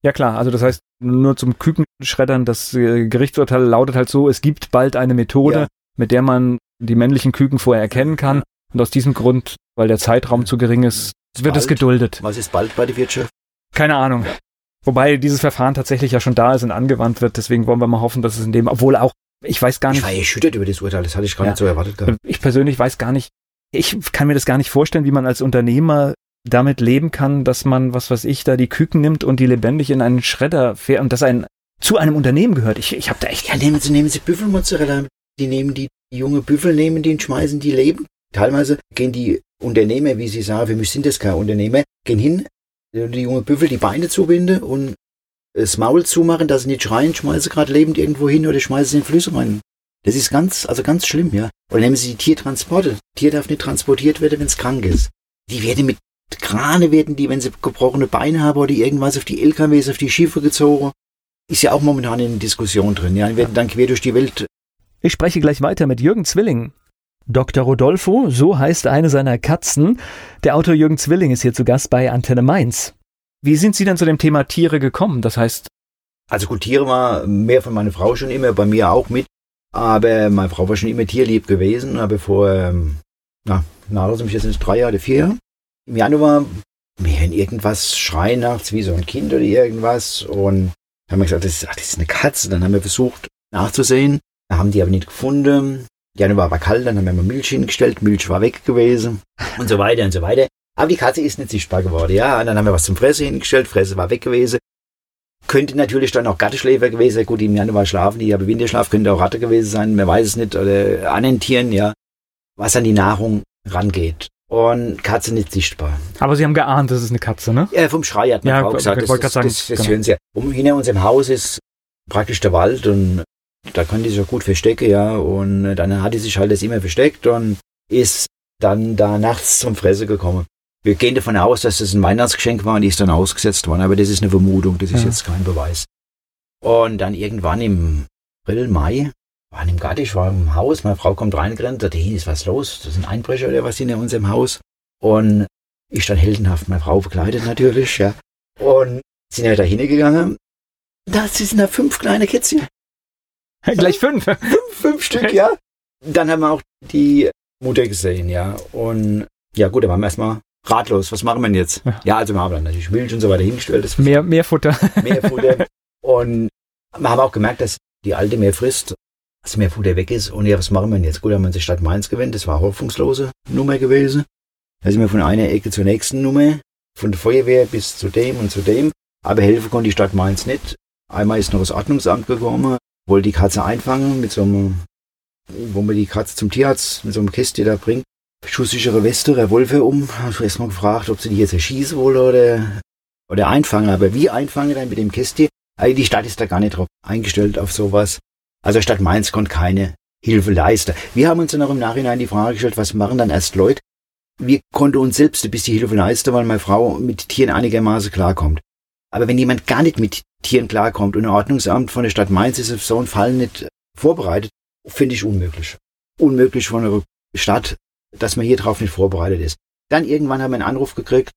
Ja klar, also das heißt, nur zum Kükenschreddern, das äh, Gerichtsurteil lautet halt so, es gibt bald eine Methode, ja. mit der man die männlichen Küken vorher erkennen kann. Und aus diesem Grund, weil der Zeitraum zu gering ist, wird bald? es geduldet. Was ist bald bei der Wirtschaft? Keine Ahnung. Wobei dieses Verfahren tatsächlich ja schon da ist und angewandt wird. Deswegen wollen wir mal hoffen, dass es in dem, obwohl auch, ich weiß gar nicht. Ich war erschüttert über das Urteil, das hatte ich gar ja, nicht so erwartet gehabt. Ich persönlich weiß gar nicht, ich kann mir das gar nicht vorstellen, wie man als Unternehmer damit leben kann, dass man, was weiß ich, da die Küken nimmt und die lebendig in einen Schredder fährt und das ein zu einem Unternehmen gehört. Ich, ich habe da echt. Ja, nehmen Sie, nehmen Sie Büffelmozzarella. Die nehmen die, die junge Büffel, nehmen die und schmeißen die leben. Teilweise gehen die Unternehmer, wie Sie sagen, für mich sind das keine Unternehmer, gehen hin, die junge Büffel die Beine zubinden und das Maul zumachen, dass sie nicht schreien, schmeißen gerade lebend irgendwo hin oder schmeißen sie in Flüsse rein. Das ist ganz, also ganz schlimm, ja. Oder nehmen Sie die Tiertransporte. Tier darf nicht transportiert werden, wenn es krank ist. Die werden mit Krane werden die, wenn sie gebrochene Beine haben oder irgendwas auf die LKWs, auf die Schiffe gezogen. Ist ja auch momentan in Diskussion drin, ja. Die werden dann quer durch die Welt. Ich spreche gleich weiter mit Jürgen Zwilling. Dr. Rodolfo, so heißt eine seiner Katzen. Der Autor Jürgen Zwilling ist hier zu Gast bei Antenne Mainz. Wie sind Sie denn zu dem Thema Tiere gekommen? Das heißt. Also gut, Tiere war mehr von meiner Frau schon immer, bei mir auch mit. Aber meine Frau war schon immer tierlieb gewesen. Aber vor, ähm, na, na, lass mich jetzt drei Jahre, vier Jahre. Im Januar, wir hören irgendwas schreien nachts, wie so ein Kind oder irgendwas. Und haben wir gesagt, das ist, ach, das ist eine Katze. Dann haben wir versucht nachzusehen. Haben die aber nicht gefunden. Januar war kalt, dann haben wir mal Milch hingestellt, Milch war weg gewesen und so weiter und so weiter. Aber die Katze ist nicht sichtbar geworden, ja. Und dann haben wir was zum Fressen hingestellt, Fresse war weg gewesen. Könnte natürlich dann auch Gatteschläfer gewesen sein. Gut, im Januar schlafen die, aber Winterschlaf könnte auch Ratte gewesen sein, man weiß es nicht, oder anderen Tieren, ja. Was an die Nahrung rangeht. Und Katze nicht sichtbar. Aber Sie haben geahnt, das ist eine Katze, ne? Ja, vom Schrei hat man ja, auch gesagt. Ich das, das, sagen, das, das genau. hören Sie. Um, hinter unserem Haus ist praktisch der Wald und da kann die sich auch gut verstecken, ja. Und dann hat die sich halt das immer versteckt und ist dann da nachts zum Fresse gekommen. Wir gehen davon aus, dass das ein Weihnachtsgeschenk war und die ist dann ausgesetzt worden, aber das ist eine Vermutung, das ist ja. jetzt kein Beweis. Und dann irgendwann im April, Mai, waren im Garten, ich war im Haus, meine Frau kommt reingerannt, da ist was los, das sind Einbrecher oder was in unserem Haus. Und ich stand heldenhaft, meine Frau begleitet natürlich, ja. Und sind ja da hingegangen. Da sind da fünf kleine Kätzchen. Gleich fünf. fünf. Fünf Stück, ja. Dann haben wir auch die Mutter gesehen, ja. Und ja gut, da waren wir erstmal ratlos. Was machen wir denn jetzt? Ja, ja also wir haben dann natürlich Milch und so weiter hingestellt. mehr, mehr Futter. Mehr Futter. Und wir haben auch gemerkt, dass die Alte mehr frisst, dass mehr Futter weg ist. Und ja, was machen wir denn jetzt? Gut, haben wir uns Stadt Mainz gewendet. Das war eine hoffnungslose Nummer gewesen. Da sind wir von einer Ecke zur nächsten Nummer, von der Feuerwehr bis zu dem und zu dem. Aber helfen konnte die Stadt Mainz nicht. Einmal ist noch das Ordnungsamt gekommen, wollte die Katze einfangen mit so einem, wo man die Katze zum Tierarzt mit so einem Kästchen da bringt. Schusssichere Weste, Revolver um. Hab ich erstmal gefragt, ob sie die jetzt erschießen wollen oder, oder einfangen. Aber wie einfangen dann mit dem Kästchen? Also die Stadt ist da gar nicht drauf eingestellt auf sowas. Also Stadt Mainz konnte keine Hilfe leisten. Wir haben uns dann auch im Nachhinein die Frage gestellt, was machen dann erst Leute? Wir konnten uns selbst ein bisschen Hilfe leisten, weil meine Frau mit Tieren einigermaßen klarkommt. Aber wenn jemand gar nicht mit Tieren klarkommt und ein Ordnungsamt von der Stadt Mainz ist auf so einen Fall nicht vorbereitet, finde ich unmöglich. Unmöglich von einer Stadt, dass man hier drauf nicht vorbereitet ist. Dann irgendwann haben wir einen Anruf gekriegt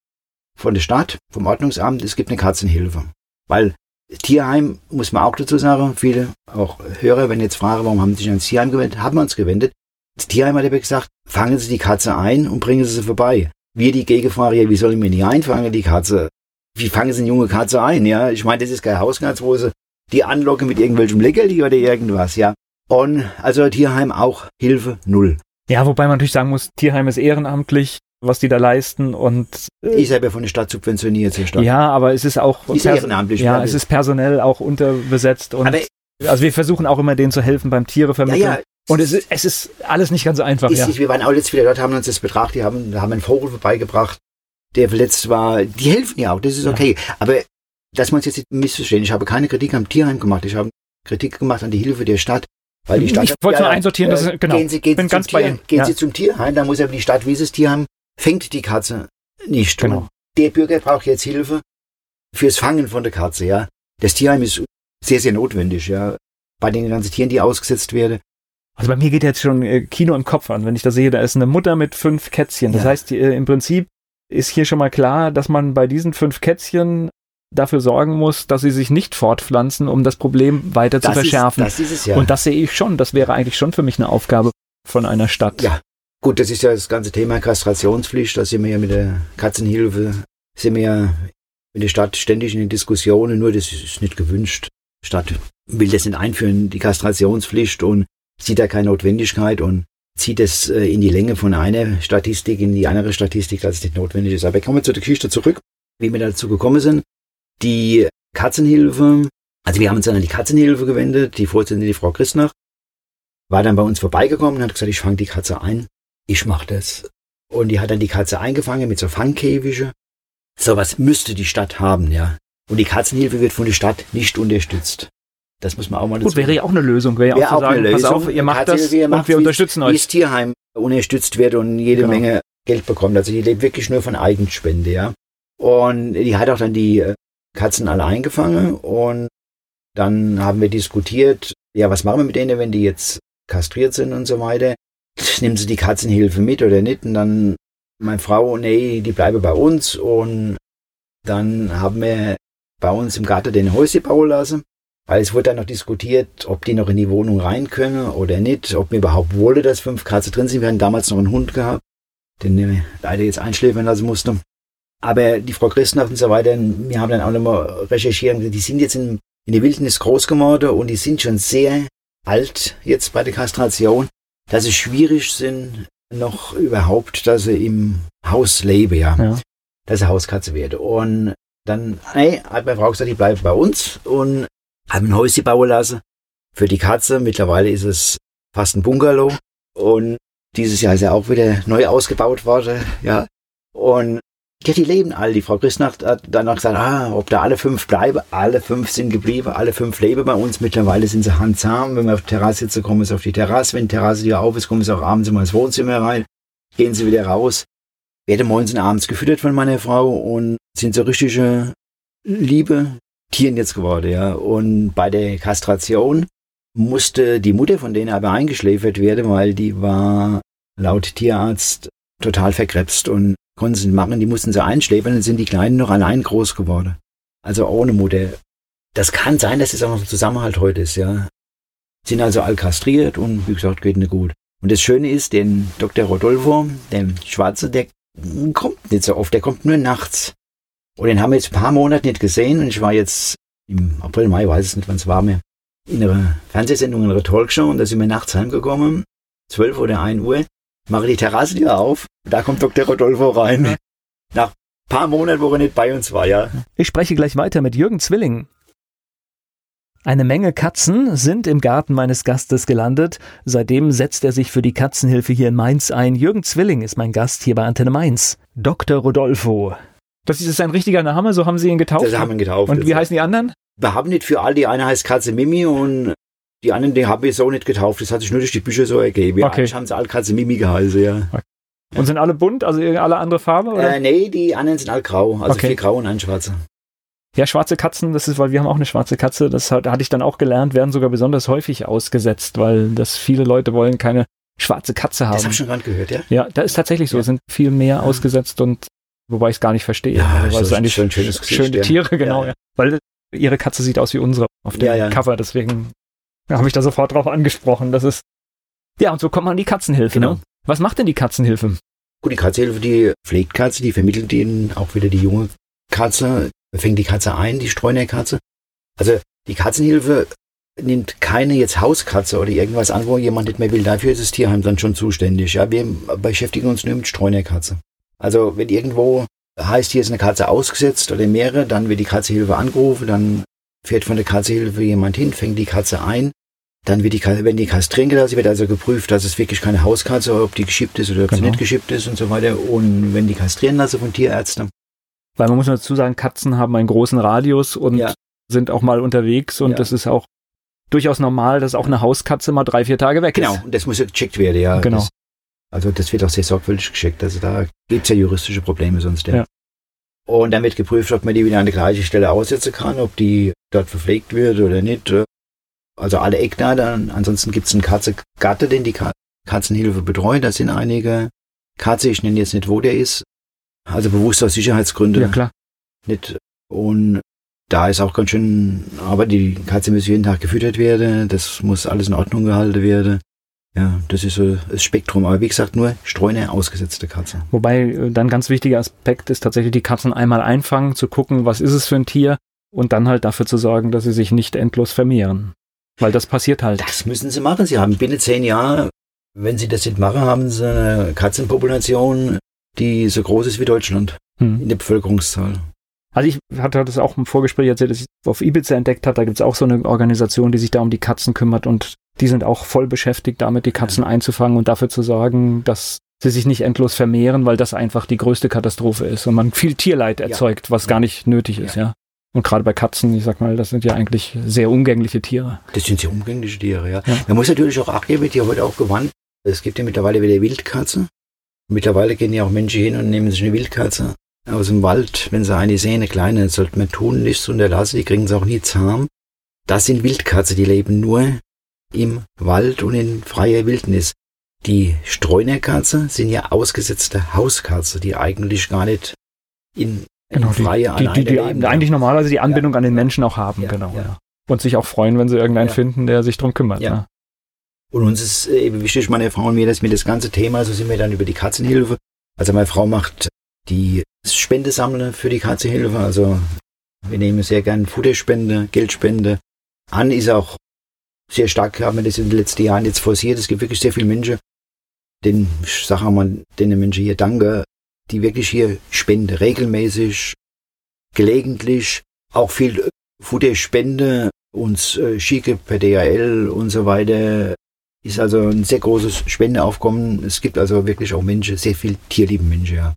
von der Stadt, vom Ordnungsamt, es gibt eine Katzenhilfe. Weil Tierheim muss man auch dazu sagen, viele auch Hörer, wenn jetzt fragen, warum haben sie sich ans Tierheim gewendet, haben wir uns gewendet. Das Tierheim hat aber gesagt, fangen Sie die Katze ein und bringen Sie sie vorbei. Wir die Gegenfrage, wie sollen wir die einfangen, die Katze? Wie fangen Sie eine junge Katze ein, ja? Ich meine, das ist keine Hauskatze, wo sie die anlocken mit irgendwelchem Leckerli oder irgendwas, ja. Und also Tierheim auch Hilfe null. Ja, wobei man natürlich sagen muss, Tierheim ist ehrenamtlich, was die da leisten und äh, ich selber von der Stadt subventioniert zur Stadt. Ja, aber es ist auch ist ehrenamtlich. Ja, es ist personell auch unterbesetzt und aber, also wir versuchen auch immer denen zu helfen beim Tiere vermitteln. Ja, ja. Und es ist, es ist alles nicht ganz so einfach. Ist ja. Nicht, wir waren auch jetzt wieder dort, haben uns das betrachtet, die haben, haben einen Vogel vorbeigebracht, der verletzt war. Die helfen ja auch, das ist okay. Ja. Aber dass man uns jetzt nicht missverstehen, ich habe keine Kritik am Tierheim gemacht, ich habe Kritik gemacht an die Hilfe der Stadt. Weil die Stadt ich wollte ja, nur einsortieren, äh, das, genau. Gehen Sie, gehen bin Sie ganz Tier, bei Ihnen. Gehen ja. Sie zum Tierheim, dann muss aber die Stadt, wie sie das Tierheim, fängt die Katze nicht. Genau. Und der Bürger braucht jetzt Hilfe fürs Fangen von der Katze, ja. Das Tierheim ist sehr, sehr notwendig, ja. Bei den ganzen Tieren, die ausgesetzt werden. Also bei mir geht jetzt schon äh, Kino im Kopf an, wenn ich da sehe, da ist eine Mutter mit fünf Kätzchen. Das ja. heißt, die, äh, im Prinzip ist hier schon mal klar, dass man bei diesen fünf Kätzchen dafür sorgen muss, dass sie sich nicht fortpflanzen, um das Problem weiter das zu verschärfen. Ist, das ist es ja. Und das sehe ich schon. Das wäre eigentlich schon für mich eine Aufgabe von einer Stadt. Ja, gut, das ist ja das ganze Thema Kastrationspflicht. Da sind wir ja mit der Katzenhilfe, sind wir ja in der Stadt ständig in den Diskussionen, nur das ist nicht gewünscht. Die Stadt will das nicht einführen, die Kastrationspflicht und sieht da keine Notwendigkeit und zieht es äh, in die Länge von einer Statistik in die andere Statistik, dass es nicht notwendig ist. Aber kommen wir zu der Geschichte zurück, wie wir dazu gekommen sind. Die Katzenhilfe, also wir haben uns dann an die Katzenhilfe gewendet, die Vorsitzende, die Frau Christnach, war dann bei uns vorbeigekommen und hat gesagt, ich fange die Katze ein, ich mache das. Und die hat dann die Katze eingefangen mit so Fangkäfige. was müsste die Stadt haben, ja. Und die Katzenhilfe wird von der Stadt nicht unterstützt. Das muss man auch mal Gut, wäre ja auch eine Lösung, wäre ja auch, auch sagen, eine Lösung. pass auf, ihr macht das und macht, wir unterstützen euch. Wie das Tierheim unterstützt wird und jede genau. Menge Geld bekommt. Also die lebt wirklich nur von Eigenspende, ja. Und die hat auch dann die äh, Katzen alle eingefangen und dann haben wir diskutiert, ja, was machen wir mit denen, wenn die jetzt kastriert sind und so weiter. Nehmen sie die Katzenhilfe mit oder nicht? Und dann meine Frau, nee, die bleiben bei uns. Und dann haben wir bei uns im Garten den Häuschen bauen lassen. Weil es wurde dann noch diskutiert, ob die noch in die Wohnung rein können oder nicht, ob mir überhaupt wolle, dass fünf Katzen drin sind. Wir hatten damals noch einen Hund gehabt, den wir leider jetzt einschläfern lassen musste. Aber die Frau Christnacht und so weiter, wir haben dann auch nochmal recherchiert, die sind jetzt in, in der Wildnis groß geworden und die sind schon sehr alt jetzt bei der Kastration, dass sie schwierig sind, noch überhaupt, dass sie im Haus leben, ja. ja. Dass sie Hauskatze werden. Und dann, hey, hat meine Frau gesagt, die bleiben bei uns und haben ein Häuschen bauen lassen für die Katze. Mittlerweile ist es fast ein Bungalow und dieses Jahr ist er auch wieder neu ausgebaut worden, ja. Und ja, die leben alle. Die Frau Christnacht hat danach gesagt, ah, ob da alle fünf bleiben. Alle fünf sind geblieben, alle fünf leben bei uns. Mittlerweile sind sie handzahm. Wenn wir auf die Terrasse sitzen, kommen sie auf die Terrasse. Wenn die Terrasse wieder auf ist, kommen sie auch abends immer ins Wohnzimmer rein. Gehen sie wieder raus. Werden morgens und abends gefüttert von meiner Frau und sind so richtige liebe Jetzt geworden, ja. Und bei der Kastration musste die Mutter von denen aber eingeschläfert werden, weil die war laut Tierarzt total verkrebst und konnten sie nicht machen, die mussten sie einschläfern, dann sind die Kleinen noch allein groß geworden. Also ohne Mutter. Das kann sein, dass es auch noch ein Zusammenhalt heute ist, ja. Sind also all kastriert und wie gesagt, geht nicht gut. Und das Schöne ist, den Dr. Rodolfo, der Schwarze, der kommt nicht so oft, der kommt nur nachts. Und den haben wir jetzt ein paar Monate nicht gesehen und ich war jetzt im April, Mai, weiß es nicht, wann es war mehr, in einer Fernsehsendung, in einer Talkshow und da sind wir nachts heimgekommen, 12 oder 1 Uhr mache die Terrasse wieder auf. Da kommt Dr. Rodolfo rein. Nach paar Monaten, wo er nicht bei uns war, ja. Ich spreche gleich weiter mit Jürgen Zwilling. Eine Menge Katzen sind im Garten meines Gastes gelandet. Seitdem setzt er sich für die Katzenhilfe hier in Mainz ein. Jürgen Zwilling ist mein Gast hier bei Antenne Mainz. Dr. Rodolfo. Das ist ein richtiger Name, so haben Sie ihn getauft? Das haben ihn getauft. Und wie heißen die anderen? Wir haben nicht für all die eine heißt Katze Mimi und die anderen, die habe ich so nicht getauft. Das hat sich nur durch die Bücher so ergeben. Ja, okay. haben sie alle Katze Mimi geheißen, ja. Okay. Und sind alle bunt, also alle andere Farbe? Oder? Äh, nee, die anderen sind alle grau. Also okay. vier grau und ein schwarzer. Ja, schwarze Katzen, das ist, weil wir haben auch eine schwarze Katze, das hat, hatte ich dann auch gelernt, werden sogar besonders häufig ausgesetzt, weil das viele Leute wollen keine schwarze Katze haben. Das habe ich schon gerade gehört, ja? Ja, da ist tatsächlich so, ja. sind viel mehr ja. ausgesetzt und wobei ich es gar nicht verstehe. Ja, weil es eigentlich schön, schönes Gesicht, schöne Tiere, genau. Ja. Weil ihre Katze sieht aus wie unsere auf dem ja, ja. Cover, deswegen habe ich da sofort drauf angesprochen. Das ist, ja, und so kommt man an die Katzenhilfe, ne? genau. ne? Was macht denn die Katzenhilfe? Gut, die Katzenhilfe, die pflegt Katze, die vermittelt ihnen auch wieder die junge Katze, fängt die Katze ein, die Streunerkatze. Also die Katzenhilfe nimmt keine jetzt Hauskatze oder irgendwas an, wo jemand nicht mehr will. Dafür ist das Tierheim dann schon zuständig. Ja, wir beschäftigen uns nur mit Streunerkatze. Also wenn irgendwo heißt, hier ist eine Katze ausgesetzt oder mehrere, dann wird die Katzenhilfe angerufen, dann fährt von der Katzenhilfe jemand hin, fängt die Katze ein, dann wird die, wenn die kastrieren gelassen, wird also geprüft, dass es wirklich keine Hauskatze, ob die geschippt ist oder ob genau. sie nicht geschippt ist und so weiter. Und wenn die kastrieren lassen von Tierärzten. Weil man muss dazu sagen, Katzen haben einen großen Radius und ja. sind auch mal unterwegs und ja. das ist auch durchaus normal, dass auch eine Hauskatze mal drei, vier Tage weg genau. ist. Genau, das muss ja gecheckt werden, ja. Genau. Das, also das wird auch sehr sorgfältig gecheckt. Also da gibt es ja juristische Probleme sonst. Ja. ja. Und dann wird geprüft, ob man die wieder an der gleichen Stelle aussetzen kann, ob die dort verpflegt wird oder nicht also alle Eckdaten. Ansonsten gibt es einen Katze-Gatte, den die Katzenhilfe betreut. Da sind einige Katze, ich nenne jetzt nicht, wo der ist. Also bewusst aus Sicherheitsgründen. Ja, klar. Nicht. Und da ist auch ganz schön, aber die Katze muss jeden Tag gefüttert werden. Das muss alles in Ordnung gehalten werden. Ja, das ist so das Spektrum. Aber wie gesagt, nur streune ausgesetzte Katze. Wobei äh, dann ganz wichtiger Aspekt ist tatsächlich die Katzen einmal einfangen, zu gucken, was ist es für ein Tier und dann halt dafür zu sorgen, dass sie sich nicht endlos vermehren. Weil das passiert halt. Das müssen sie machen. Sie haben binnen zehn Jahren, wenn sie das nicht machen, haben sie eine Katzenpopulation, die so groß ist wie Deutschland hm. in der Bevölkerungszahl. Also ich hatte das auch im Vorgespräch erzählt, dass ich auf Ibiza entdeckt habe, da gibt es auch so eine Organisation, die sich da um die Katzen kümmert und die sind auch voll beschäftigt damit, die Katzen ja. einzufangen und dafür zu sorgen, dass sie sich nicht endlos vermehren, weil das einfach die größte Katastrophe ist und man viel Tierleid erzeugt, ja. was gar nicht nötig ist, ja. Und gerade bei Katzen, ich sag mal, das sind ja eigentlich sehr umgängliche Tiere. Das sind sehr umgängliche Tiere, ja. ja. Man muss natürlich auch achten, wird ja heute auch gewandt. Es gibt ja mittlerweile wieder Wildkatze. Mittlerweile gehen ja auch Menschen hin und nehmen sich eine Wildkatze aus dem Wald. Wenn sie eine sehen, eine kleine, sollte man tun, nichts unterlassen, die kriegen sie auch nie zahm. Das sind Wildkatze, die leben nur im Wald und in freier Wildnis. Die Streunerkatze sind ja ausgesetzte Hauskatze, die eigentlich gar nicht in genau, freie die, die, die, die eigentlich normalerweise die Anbindung ja. an den Menschen auch haben, ja, genau. Und sich auch freuen, wenn sie irgendeinen finden, der sich drum kümmert. Ja. Ne? Und uns ist eben wichtig, meine Frau und mir, dass mir das ganze Thema, so sind wir dann über die Katzenhilfe. Also meine Frau macht die Spendesammler für die Katzenhilfe. Also wir nehmen sehr gern Futterspende, Geldspende an, ist auch sehr stark, haben wir das in den letzten Jahren jetzt forciert. Es gibt wirklich sehr viele Menschen, den, ich sage mal, den Menschen hier danke, die wirklich hier spenden, regelmäßig, gelegentlich, auch viel Futterspende, uns äh, schicke per DHL und so weiter. Ist also ein sehr großes Spendeaufkommen. Es gibt also wirklich auch Menschen, sehr viel tierlieben Menschen, ja.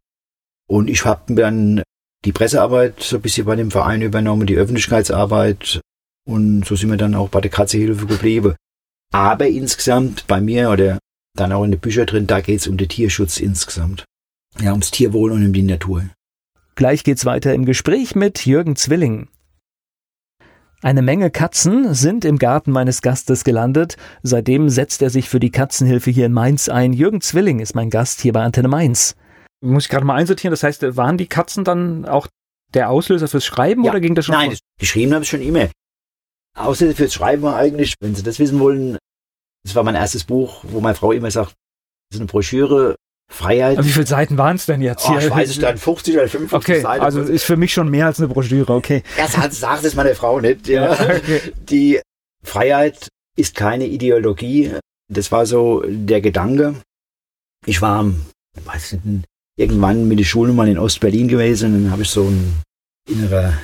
Und ich habe dann die Pressearbeit so ein bisschen bei dem Verein übernommen, die Öffentlichkeitsarbeit. Und so sind wir dann auch bei der Katzehilfe geblieben. Aber insgesamt bei mir oder dann auch in den Büchern drin, da geht es um den Tierschutz insgesamt ja, ums Tierwohl und um die Natur. Gleich geht's weiter im Gespräch mit Jürgen Zwilling. Eine Menge Katzen sind im Garten meines Gastes gelandet. Seitdem setzt er sich für die Katzenhilfe hier in Mainz ein. Jürgen Zwilling ist mein Gast hier bei Antenne Mainz. Muss ich gerade mal einsortieren, das heißt, waren die Katzen dann auch der Auslöser fürs Schreiben ja. oder ging das schon? Nein, geschrieben habe ich schon immer. Auslöser fürs Schreiben war eigentlich, wenn Sie das wissen wollen, das war mein erstes Buch, wo meine Frau immer sagt, das ist eine Broschüre Freiheit. Wie viele Seiten waren es denn jetzt hier? Oh, ich weiß es dann 50 oder 55 okay, Seiten. Also ist für mich schon mehr als eine Broschüre, okay. Das hat, sagt es meine Frau nicht. Ja. Okay. Die Freiheit ist keine Ideologie. Das war so der Gedanke. Ich war, weiß nicht, irgendwann mit der Schule mal in Ostberlin gewesen und dann habe ich so ein innerer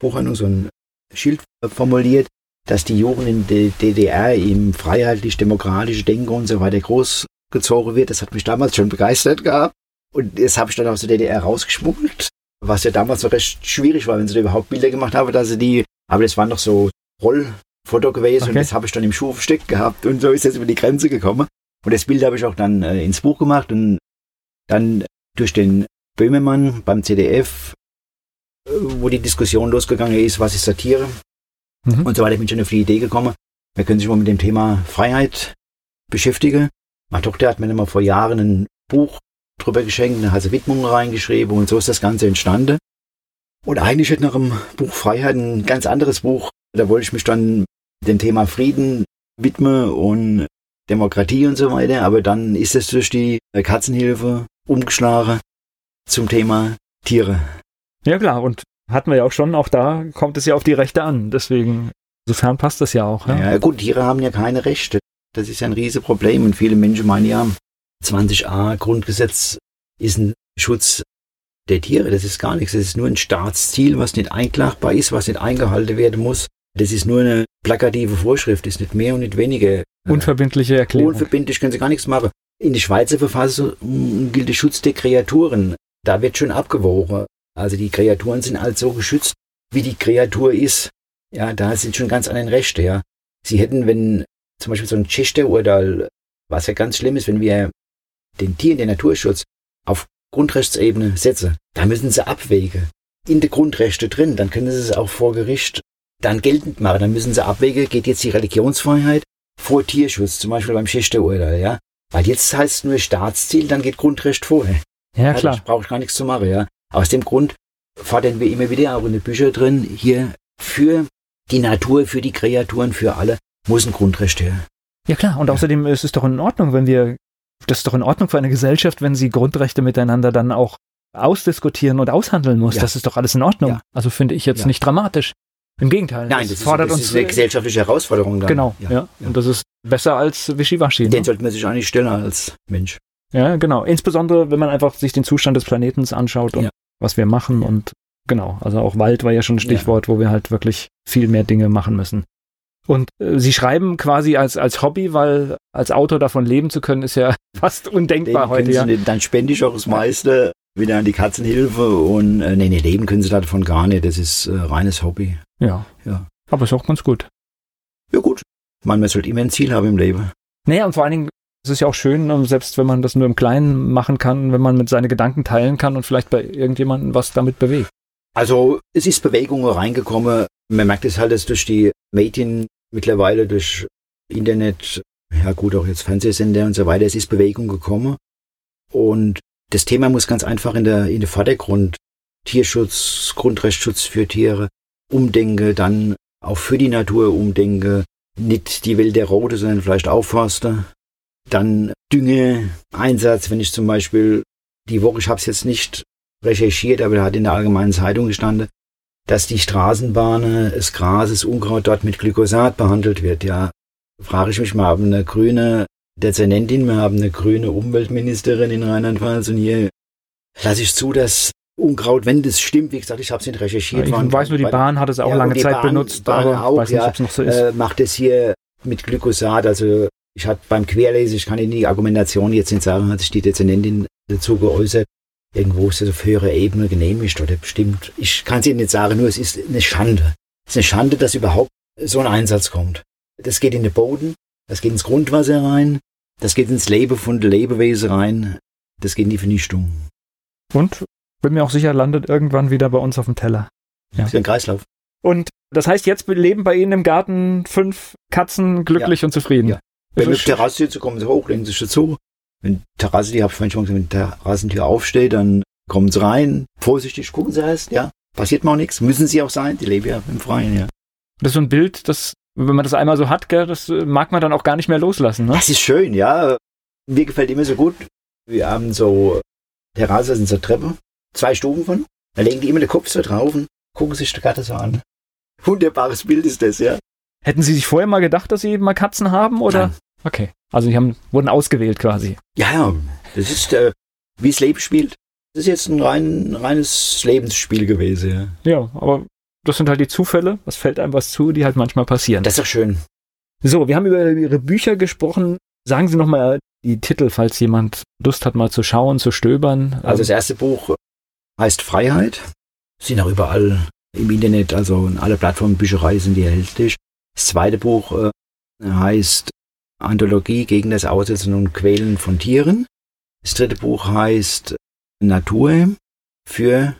Buchhandlung, so ein Schild formuliert, dass die Jugend in der DDR im freiheitlich-demokratische Denken und so weiter groß gezogen wird. Das hat mich damals schon begeistert gehabt. Und das habe ich dann aus der DDR rausgeschmuggelt, was ja damals so recht schwierig war, wenn sie da überhaupt Bilder gemacht haben, dass sie die, aber das waren noch so Rollfoto gewesen okay. und das habe ich dann im Schuh versteckt gehabt und so ist das über die Grenze gekommen. Und das Bild habe ich auch dann äh, ins Buch gemacht und dann durch den Böhmemann beim CDF, äh, wo die Diskussion losgegangen ist, was ist Satire mhm. und so weiter, bin ich schon auf die Idee gekommen, wir können sich mal mit dem Thema Freiheit beschäftigen. Meine Tochter hat mir immer vor Jahren ein Buch drüber geschenkt, eine hat sie Widmung reingeschrieben und so ist das Ganze entstanden. Und eigentlich hätte nach dem Buch Freiheit ein ganz anderes Buch. Da wollte ich mich dann dem Thema Frieden widmen und Demokratie und so weiter. Aber dann ist es durch die Katzenhilfe umgeschlagen zum Thema Tiere. Ja klar, und hatten wir ja auch schon, auch da kommt es ja auf die Rechte an. Deswegen, insofern passt das ja auch. Ja, ja gut, Tiere haben ja keine Rechte. Das ist ja ein Riesenproblem und viele Menschen meinen ja, 20a Grundgesetz ist ein Schutz der Tiere. Das ist gar nichts. Das ist nur ein Staatsziel, was nicht einklagbar ist, was nicht eingehalten werden muss. Das ist nur eine plakative Vorschrift, ist nicht mehr und nicht weniger. Unverbindliche Erklärung. Unverbindlich können sie gar nichts machen. In der Schweizer Verfassung gilt der Schutz der Kreaturen. Da wird schon abgewogen. Also die Kreaturen sind halt so geschützt, wie die Kreatur ist. Ja, da sind schon ganz andere Rechte, ja. Sie hätten, wenn zum Beispiel so ein Chester-Urteil, was ja ganz schlimm ist, wenn wir den Tieren den Naturschutz auf Grundrechtsebene setzen, da müssen sie abwägen. In der Grundrechte drin, dann können sie es auch vor Gericht dann geltend machen. Dann müssen sie abwägen, geht jetzt die Religionsfreiheit vor Tierschutz, zum Beispiel beim Chester-Urteil, ja. Weil jetzt heißt nur Staatsziel, dann geht Grundrecht vorher. Ja, klar. Ja, brauche ich gar nichts zu machen, ja. Aus dem Grund fordern wir immer wieder auch in den Büchern drin, hier für die Natur, für die Kreaturen, für alle muss ein Grundrecht her. Ja klar, und ja. außerdem ist es doch in Ordnung, wenn wir, das ist doch in Ordnung für eine Gesellschaft, wenn sie Grundrechte miteinander dann auch ausdiskutieren und aushandeln muss. Ja. Das ist doch alles in Ordnung. Ja. Also finde ich jetzt nicht dramatisch. Im Gegenteil. Nein, das, fordert ist, das uns ist eine gesellschaftliche Herausforderung. Dann. Genau, ja. Und das ist besser als Wischiwaschi. Den ne? sollte man sich eigentlich stellen als Mensch. Ja, genau. Insbesondere, wenn man einfach sich den Zustand des Planetens anschaut und was wir machen und genau. Also auch Wald war ja schon ein Stichwort, wo wir halt wirklich viel mehr Dinge machen müssen. Und äh, sie schreiben quasi als, als Hobby, weil als Autor davon leben zu können, ist ja fast undenkbar heute. Ja. Nicht, dann spende ich auch das meiste wieder an die Katzenhilfe und äh, nee, nee, leben können sie davon gar nicht. Das ist äh, reines Hobby. Ja. ja. Aber ist auch ganz gut. Ja, gut. Man, man sollte immer ein Ziel haben im Leben. Naja, und vor allen Dingen es ist ja auch schön, ähm, selbst wenn man das nur im Kleinen machen kann, wenn man mit seine Gedanken teilen kann und vielleicht bei irgendjemandem was damit bewegt. Also es ist Bewegung reingekommen. Man merkt es halt dass durch die Medien mittlerweile, durch Internet, ja gut, auch jetzt Fernsehsender und so weiter, es ist Bewegung gekommen. Und das Thema muss ganz einfach in der, in der Vordergrund. Tierschutz, Grundrechtsschutz für Tiere, Umdenke, dann auch für die Natur umdenke. Nicht die Welt der Rote, sondern vielleicht auch Forster. Dann Düngeeinsatz, wenn ich zum Beispiel die Woche, ich habe es jetzt nicht recherchiert, aber da hat in der Allgemeinen Zeitung gestanden, dass die Straßenbahn, das Gras, das Unkraut dort mit Glyphosat behandelt wird. Ja, frage ich mich mal, haben eine grüne Dezernentin, wir haben eine grüne Umweltministerin in Rheinland-Pfalz und hier lasse ich zu, dass Unkraut, wenn das stimmt, wie gesagt, ich habe es nicht recherchiert. Ja, ich weiß nur, die Bahn hat es auch ja, lange Zeit Bahn, benutzt, Bahn aber auch, weiß nicht, ja, noch so ist. Äh, macht es hier mit Glyphosat, also ich hatte beim Querlesen, ich kann Ihnen die Argumentation jetzt nicht sagen, hat sich die Dezernentin dazu geäußert. Irgendwo ist das auf höherer Ebene genehmigt oder bestimmt. Ich kann es Ihnen nicht sagen, nur es ist eine Schande. Es ist eine Schande, dass überhaupt so ein Einsatz kommt. Das geht in den Boden, das geht ins Grundwasser rein, das geht ins Leben von der Lebewesen rein, das geht in die Vernichtung. Und bin mir auch sicher, landet irgendwann wieder bei uns auf dem Teller. Ja. Das ist ein Kreislauf. Und das heißt, jetzt leben bei Ihnen im Garten fünf Katzen glücklich ja. und zufrieden. Ja. Wenn auf die Terrasse zu kommen sie hoch, legen sich dazu. Wenn Terrasse, die habe ich vorhin schon gesagt, wenn Terrassentür aufsteht, dann kommen sie rein. Vorsichtig gucken sie erst, ja. Passiert mal nichts. Müssen sie auch sein. Die leben ja im Freien, ja. Das ist so ein Bild, das, wenn man das einmal so hat, gell, das mag man dann auch gar nicht mehr loslassen, ne? Das ist schön, ja. Mir gefällt immer so gut. Wir haben so Terrasse, sind so Treppe, zwei Stufen von. Da legen die immer den Kopf so drauf und gucken sich die Gatte so an. Wunderbares Bild ist das, ja. Hätten Sie sich vorher mal gedacht, dass Sie mal Katzen haben, oder? Nein. Okay. Also die haben, wurden ausgewählt quasi. Ja, ja. Das ist, äh, wie es Leben spielt. Das ist jetzt ein rein, reines Lebensspiel gewesen, ja. Ja, aber das sind halt die Zufälle. Was fällt einem was zu, die halt manchmal passieren. Das ist doch schön. So, wir haben über Ihre Bücher gesprochen. Sagen Sie nochmal die Titel, falls jemand Lust hat, mal zu schauen, zu stöbern. Also das erste Buch heißt Freiheit. Sind auch überall im Internet, also in alle Plattformen, Bücherei sind die erhältlich. Das zweite Buch äh, heißt Anthologie gegen das Aussetzen und Quälen von Tieren. Das dritte Buch heißt Natur für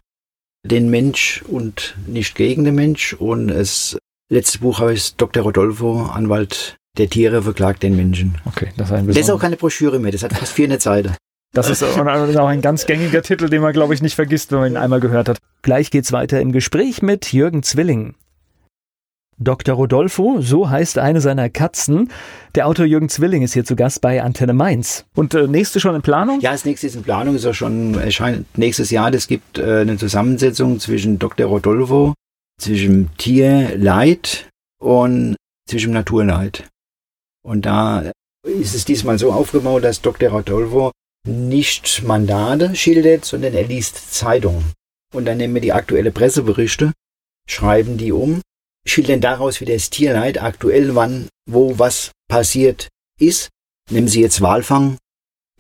den Mensch und nicht gegen den Mensch. Und das letzte Buch heißt Dr. Rodolfo, Anwalt der Tiere, verklagt den Menschen. Okay, das ist ein Das ist auch keine Broschüre mehr, das hat fast 400 Seiten. Das ist auch ein ganz gängiger Titel, den man, glaube ich, nicht vergisst, wenn man ihn einmal gehört hat. Gleich geht's weiter im Gespräch mit Jürgen Zwilling. Dr. Rodolfo, so heißt eine seiner Katzen. Der Autor Jürgen Zwilling ist hier zu Gast bei Antenne Mainz. Und äh, nächste schon in Planung? Ja, das nächste ist in Planung, ist auch schon erscheint nächstes Jahr. Es gibt äh, eine Zusammensetzung zwischen Dr. Rodolfo, zwischen Tierleid und zwischen Naturleid. Und da ist es diesmal so aufgebaut, dass Dr. Rodolfo nicht Mandate schildert, sondern er liest Zeitungen. Und dann nehmen wir die aktuelle Presseberichte, schreiben die um schildern daraus, wie das Tierleid aktuell wann, wo, was passiert ist. Nehmen Sie jetzt Walfang,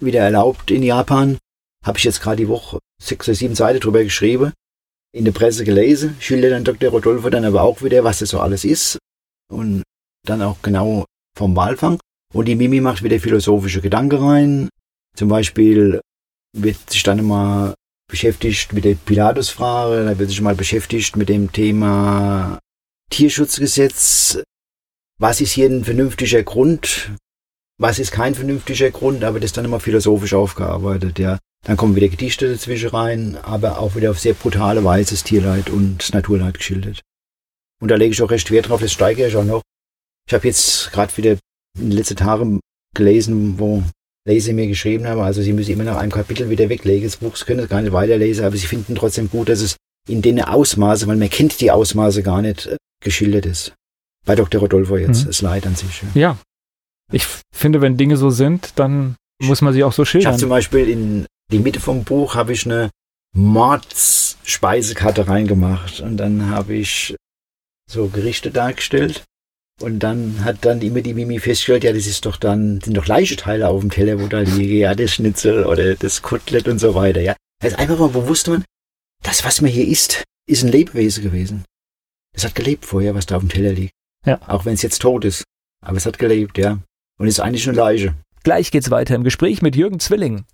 wieder erlaubt in Japan. Habe ich jetzt gerade die Woche sechs oder sieben Seiten drüber geschrieben, in der Presse gelesen, schildert dann Dr. Rodolfo dann aber auch wieder, was das so alles ist und dann auch genau vom Walfang. Und die Mimi macht wieder philosophische Gedanken rein. Zum Beispiel wird sich dann immer beschäftigt mit der Pilatus-Frage, da wird sich mal beschäftigt mit dem Thema Tierschutzgesetz, was ist hier ein vernünftiger Grund, was ist kein vernünftiger Grund, aber das ist dann immer philosophisch aufgearbeitet, ja. Dann kommen wieder Gedichte dazwischen rein, aber auch wieder auf sehr brutale Weise das Tierleid und das Naturleid geschildert. Und da lege ich auch recht Wert drauf, das steigere ich auch noch. Ich habe jetzt gerade wieder in den letzten Tagen gelesen, wo Leser mir geschrieben haben, also sie müssen immer nach einem Kapitel wieder weglegen. Das Buch können sie gar nicht weiterlesen, aber sie finden trotzdem gut, dass es in den Ausmaße, weil man kennt die Ausmaße gar nicht, geschildert ist. Bei Dr. Rodolfo jetzt, mhm. das Leid an sich. Ja. ja. Ich finde, wenn Dinge so sind, dann muss man sie auch so schildern. Ich habe zum Beispiel in die Mitte vom Buch habe ich eine Mordsspeisekarte reingemacht und dann habe ich so Gerichte dargestellt. Und dann hat dann immer die Mimi festgestellt, ja, das ist doch dann, sind doch Leicheteile auf dem Teller, wo da liege, ja, das Schnitzel oder das Kotelett und so weiter, ja. Ist einfach mal bewusst man, das, was man hier isst, ist ein Lebewesen gewesen. Es hat gelebt vorher, was da auf dem Teller liegt. Ja. Auch wenn es jetzt tot ist. Aber es hat gelebt, ja. Und ist eigentlich eine Leiche. Gleich geht's weiter im Gespräch mit Jürgen Zwilling.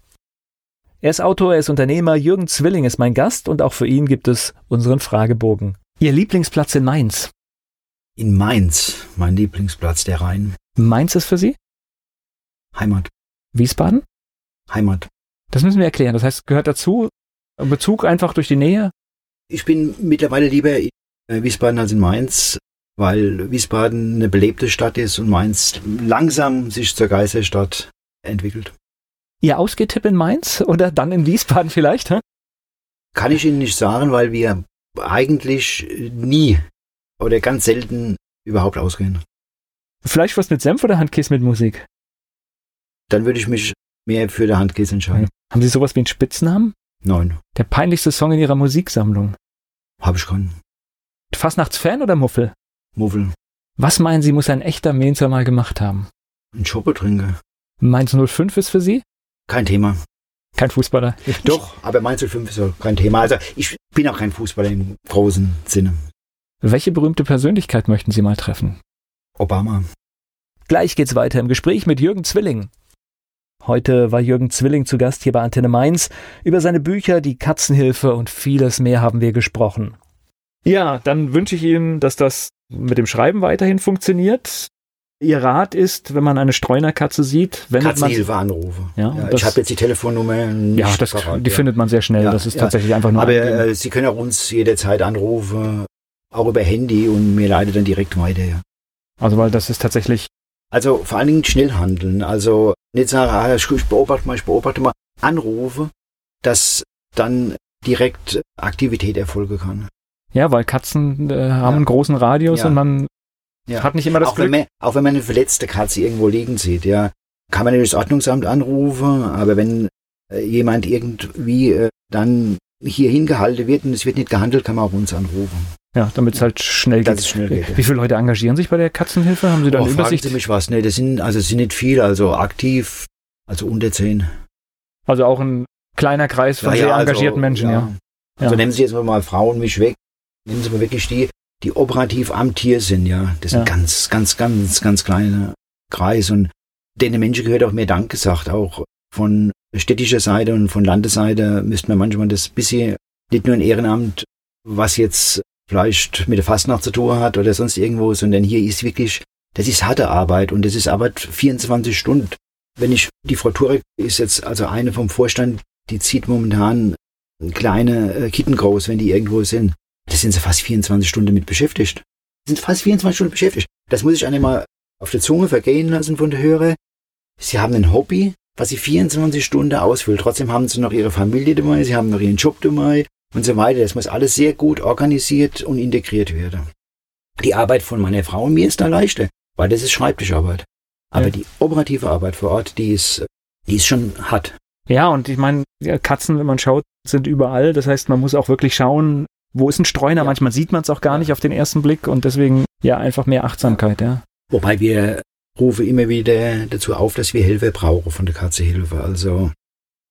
Er ist Autor, er ist Unternehmer. Jürgen Zwilling ist mein Gast und auch für ihn gibt es unseren Fragebogen. Ihr Lieblingsplatz in Mainz? In Mainz, mein Lieblingsplatz, der Rhein. Mainz ist für Sie? Heimat. Wiesbaden? Heimat. Das müssen wir erklären. Das heißt, gehört dazu Bezug einfach durch die Nähe? Ich bin mittlerweile lieber Wiesbaden als in Mainz, weil Wiesbaden eine belebte Stadt ist und Mainz langsam sich zur Geisterstadt entwickelt. Ihr Ausgehtipp in Mainz oder dann in Wiesbaden vielleicht? Hä? Kann ich Ihnen nicht sagen, weil wir eigentlich nie oder ganz selten überhaupt ausgehen. Vielleicht was mit Senf oder Handkäse mit Musik? Dann würde ich mich mehr für der Handkäse entscheiden. Haben Sie sowas wie einen Spitznamen? Nein. Der peinlichste Song in Ihrer Musiksammlung? Habe ich keinen. Fastnachtsfan oder Muffel? Muffel. Was meinen Sie, muss ein echter Mainzer mal gemacht haben? Ein Schoppetrinker. Mainz 05 ist für Sie? Kein Thema. Kein Fußballer? Doch, aber Mainz 05 ist kein Thema. Also ich bin auch kein Fußballer im großen Sinne. Welche berühmte Persönlichkeit möchten Sie mal treffen? Obama. Gleich geht's weiter im Gespräch mit Jürgen Zwilling. Heute war Jürgen Zwilling zu Gast hier bei Antenne Mainz. Über seine Bücher, die Katzenhilfe und vieles mehr haben wir gesprochen. Ja, dann wünsche ich Ihnen, dass das mit dem Schreiben weiterhin funktioniert. Ihr Rat ist, wenn man eine Streunerkatze sieht, wenn man Katzenhilfe anrufe. Ja, ja ich habe jetzt die Telefonnummer nicht Ja, das, parat, die ja. findet man sehr schnell. Das ist tatsächlich einfach nur. Aber äh, Sie können auch uns jederzeit anrufen, auch über Handy und mir leitet dann direkt weiter. Ja. Also weil das ist tatsächlich. Also vor allen Dingen schnell handeln. Also nicht sagen, ah, ich beobachte mal, ich beobachte mal, anrufe, dass dann direkt Aktivität erfolgen kann. Ja, weil Katzen äh, haben ja. einen großen Radius ja. und man ja. hat nicht immer das auch Glück. Wenn man, auch wenn man eine verletzte Katze irgendwo liegen sieht, ja, kann man das Ordnungsamt anrufen, aber wenn äh, jemand irgendwie äh, dann hier hingehalten wird und es wird nicht gehandelt, kann man auch uns anrufen. Ja, damit es halt schnell geht. schnell geht. Wie viele Leute engagieren sich bei der Katzenhilfe? Haben Sie da oh, eine Übersicht? Sie mich was? Nee, das sind, also es sind nicht viele, also aktiv, also unter zehn. Also auch ein kleiner Kreis von ja, sehr ja, also, engagierten Menschen, ja. Also nehmen Sie jetzt mal Frauen mich weg, nehmen Sie mal wirklich die, die operativ am Tier sind, ja. Das sind ganz, ganz, ganz, ganz kleine Kreis und denen Menschen gehört auch mehr Dank gesagt, auch von städtischer Seite und von Landesseite müsste man manchmal das bisschen, nicht nur ein Ehrenamt, was jetzt vielleicht mit der Fastnacht zu tun hat oder sonst irgendwo, sondern hier ist wirklich, das ist harte Arbeit und das ist Arbeit 24 Stunden. wenn ich, die Frau Turek ist jetzt also eine vom Vorstand, die zieht momentan kleine äh, Kitten groß, wenn die irgendwo sind. Da sind sie fast 24 Stunden mit beschäftigt. Die sind fast 24 Stunden beschäftigt. Das muss ich einem mal auf der Zunge vergehen lassen von der Höre. Sie haben ein Hobby, was sie 24 Stunden ausfüllt. Trotzdem haben sie noch ihre Familie dabei, sie haben noch ihren Job dabei und so weiter. Das muss alles sehr gut organisiert und integriert werden. Die Arbeit von meiner Frau und mir ist da leichter, weil das ist Schreibtischarbeit. Aber ja. die operative Arbeit vor Ort, die ist, die ist schon hart. Ja, und ich meine, Katzen, wenn man schaut, sind überall. Das heißt, man muss auch wirklich schauen, wo ist ein Streuner. Ja. Manchmal sieht man es auch gar nicht auf den ersten Blick und deswegen ja einfach mehr Achtsamkeit, ja. Wobei wir rufen immer wieder dazu auf, dass wir Hilfe brauchen von der Katze Hilfe. Also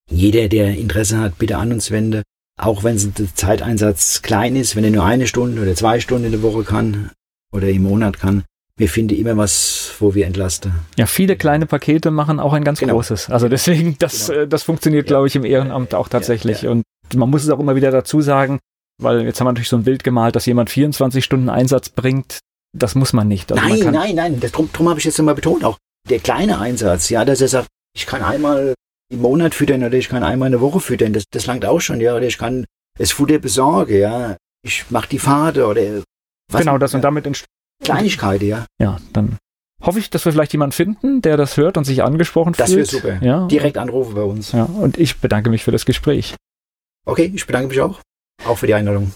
jeder, der Interesse hat, bitte an uns wende. Auch wenn der Zeiteinsatz klein ist, wenn er nur eine Stunde oder zwei Stunden in der Woche kann oder im Monat kann, wir finden immer was, wo wir entlasten. Ja, viele kleine Pakete machen auch ein ganz genau. großes. Also deswegen, das, genau. Äh, das funktioniert, ja. glaube ich, im Ehrenamt auch tatsächlich. Ja, ja. Und man muss es auch immer wieder dazu sagen, weil jetzt haben wir natürlich so ein Bild gemalt, dass jemand 24 Stunden Einsatz bringt. Das muss man nicht. Also nein, man nein, nein. Das, drum, drum habe ich jetzt immer betont auch. Der kleine Einsatz, ja, dass er sagt, ich kann einmal im Monat füttern oder ich kann einmal in der Woche füttern, das, das langt auch schon, ja. Oder ich kann das Futter besorgen, ja. Ich mache die Pfade oder was. Genau, das und damit Kleinigkeit, ja. Ja, dann hoffe ich, dass wir vielleicht jemanden finden, der das hört und sich angesprochen das fühlt. Das wäre super. Ja. Direkt anrufen bei uns. Ja, und ich bedanke mich für das Gespräch. Okay, ich bedanke mich auch. Auch für die Einladung.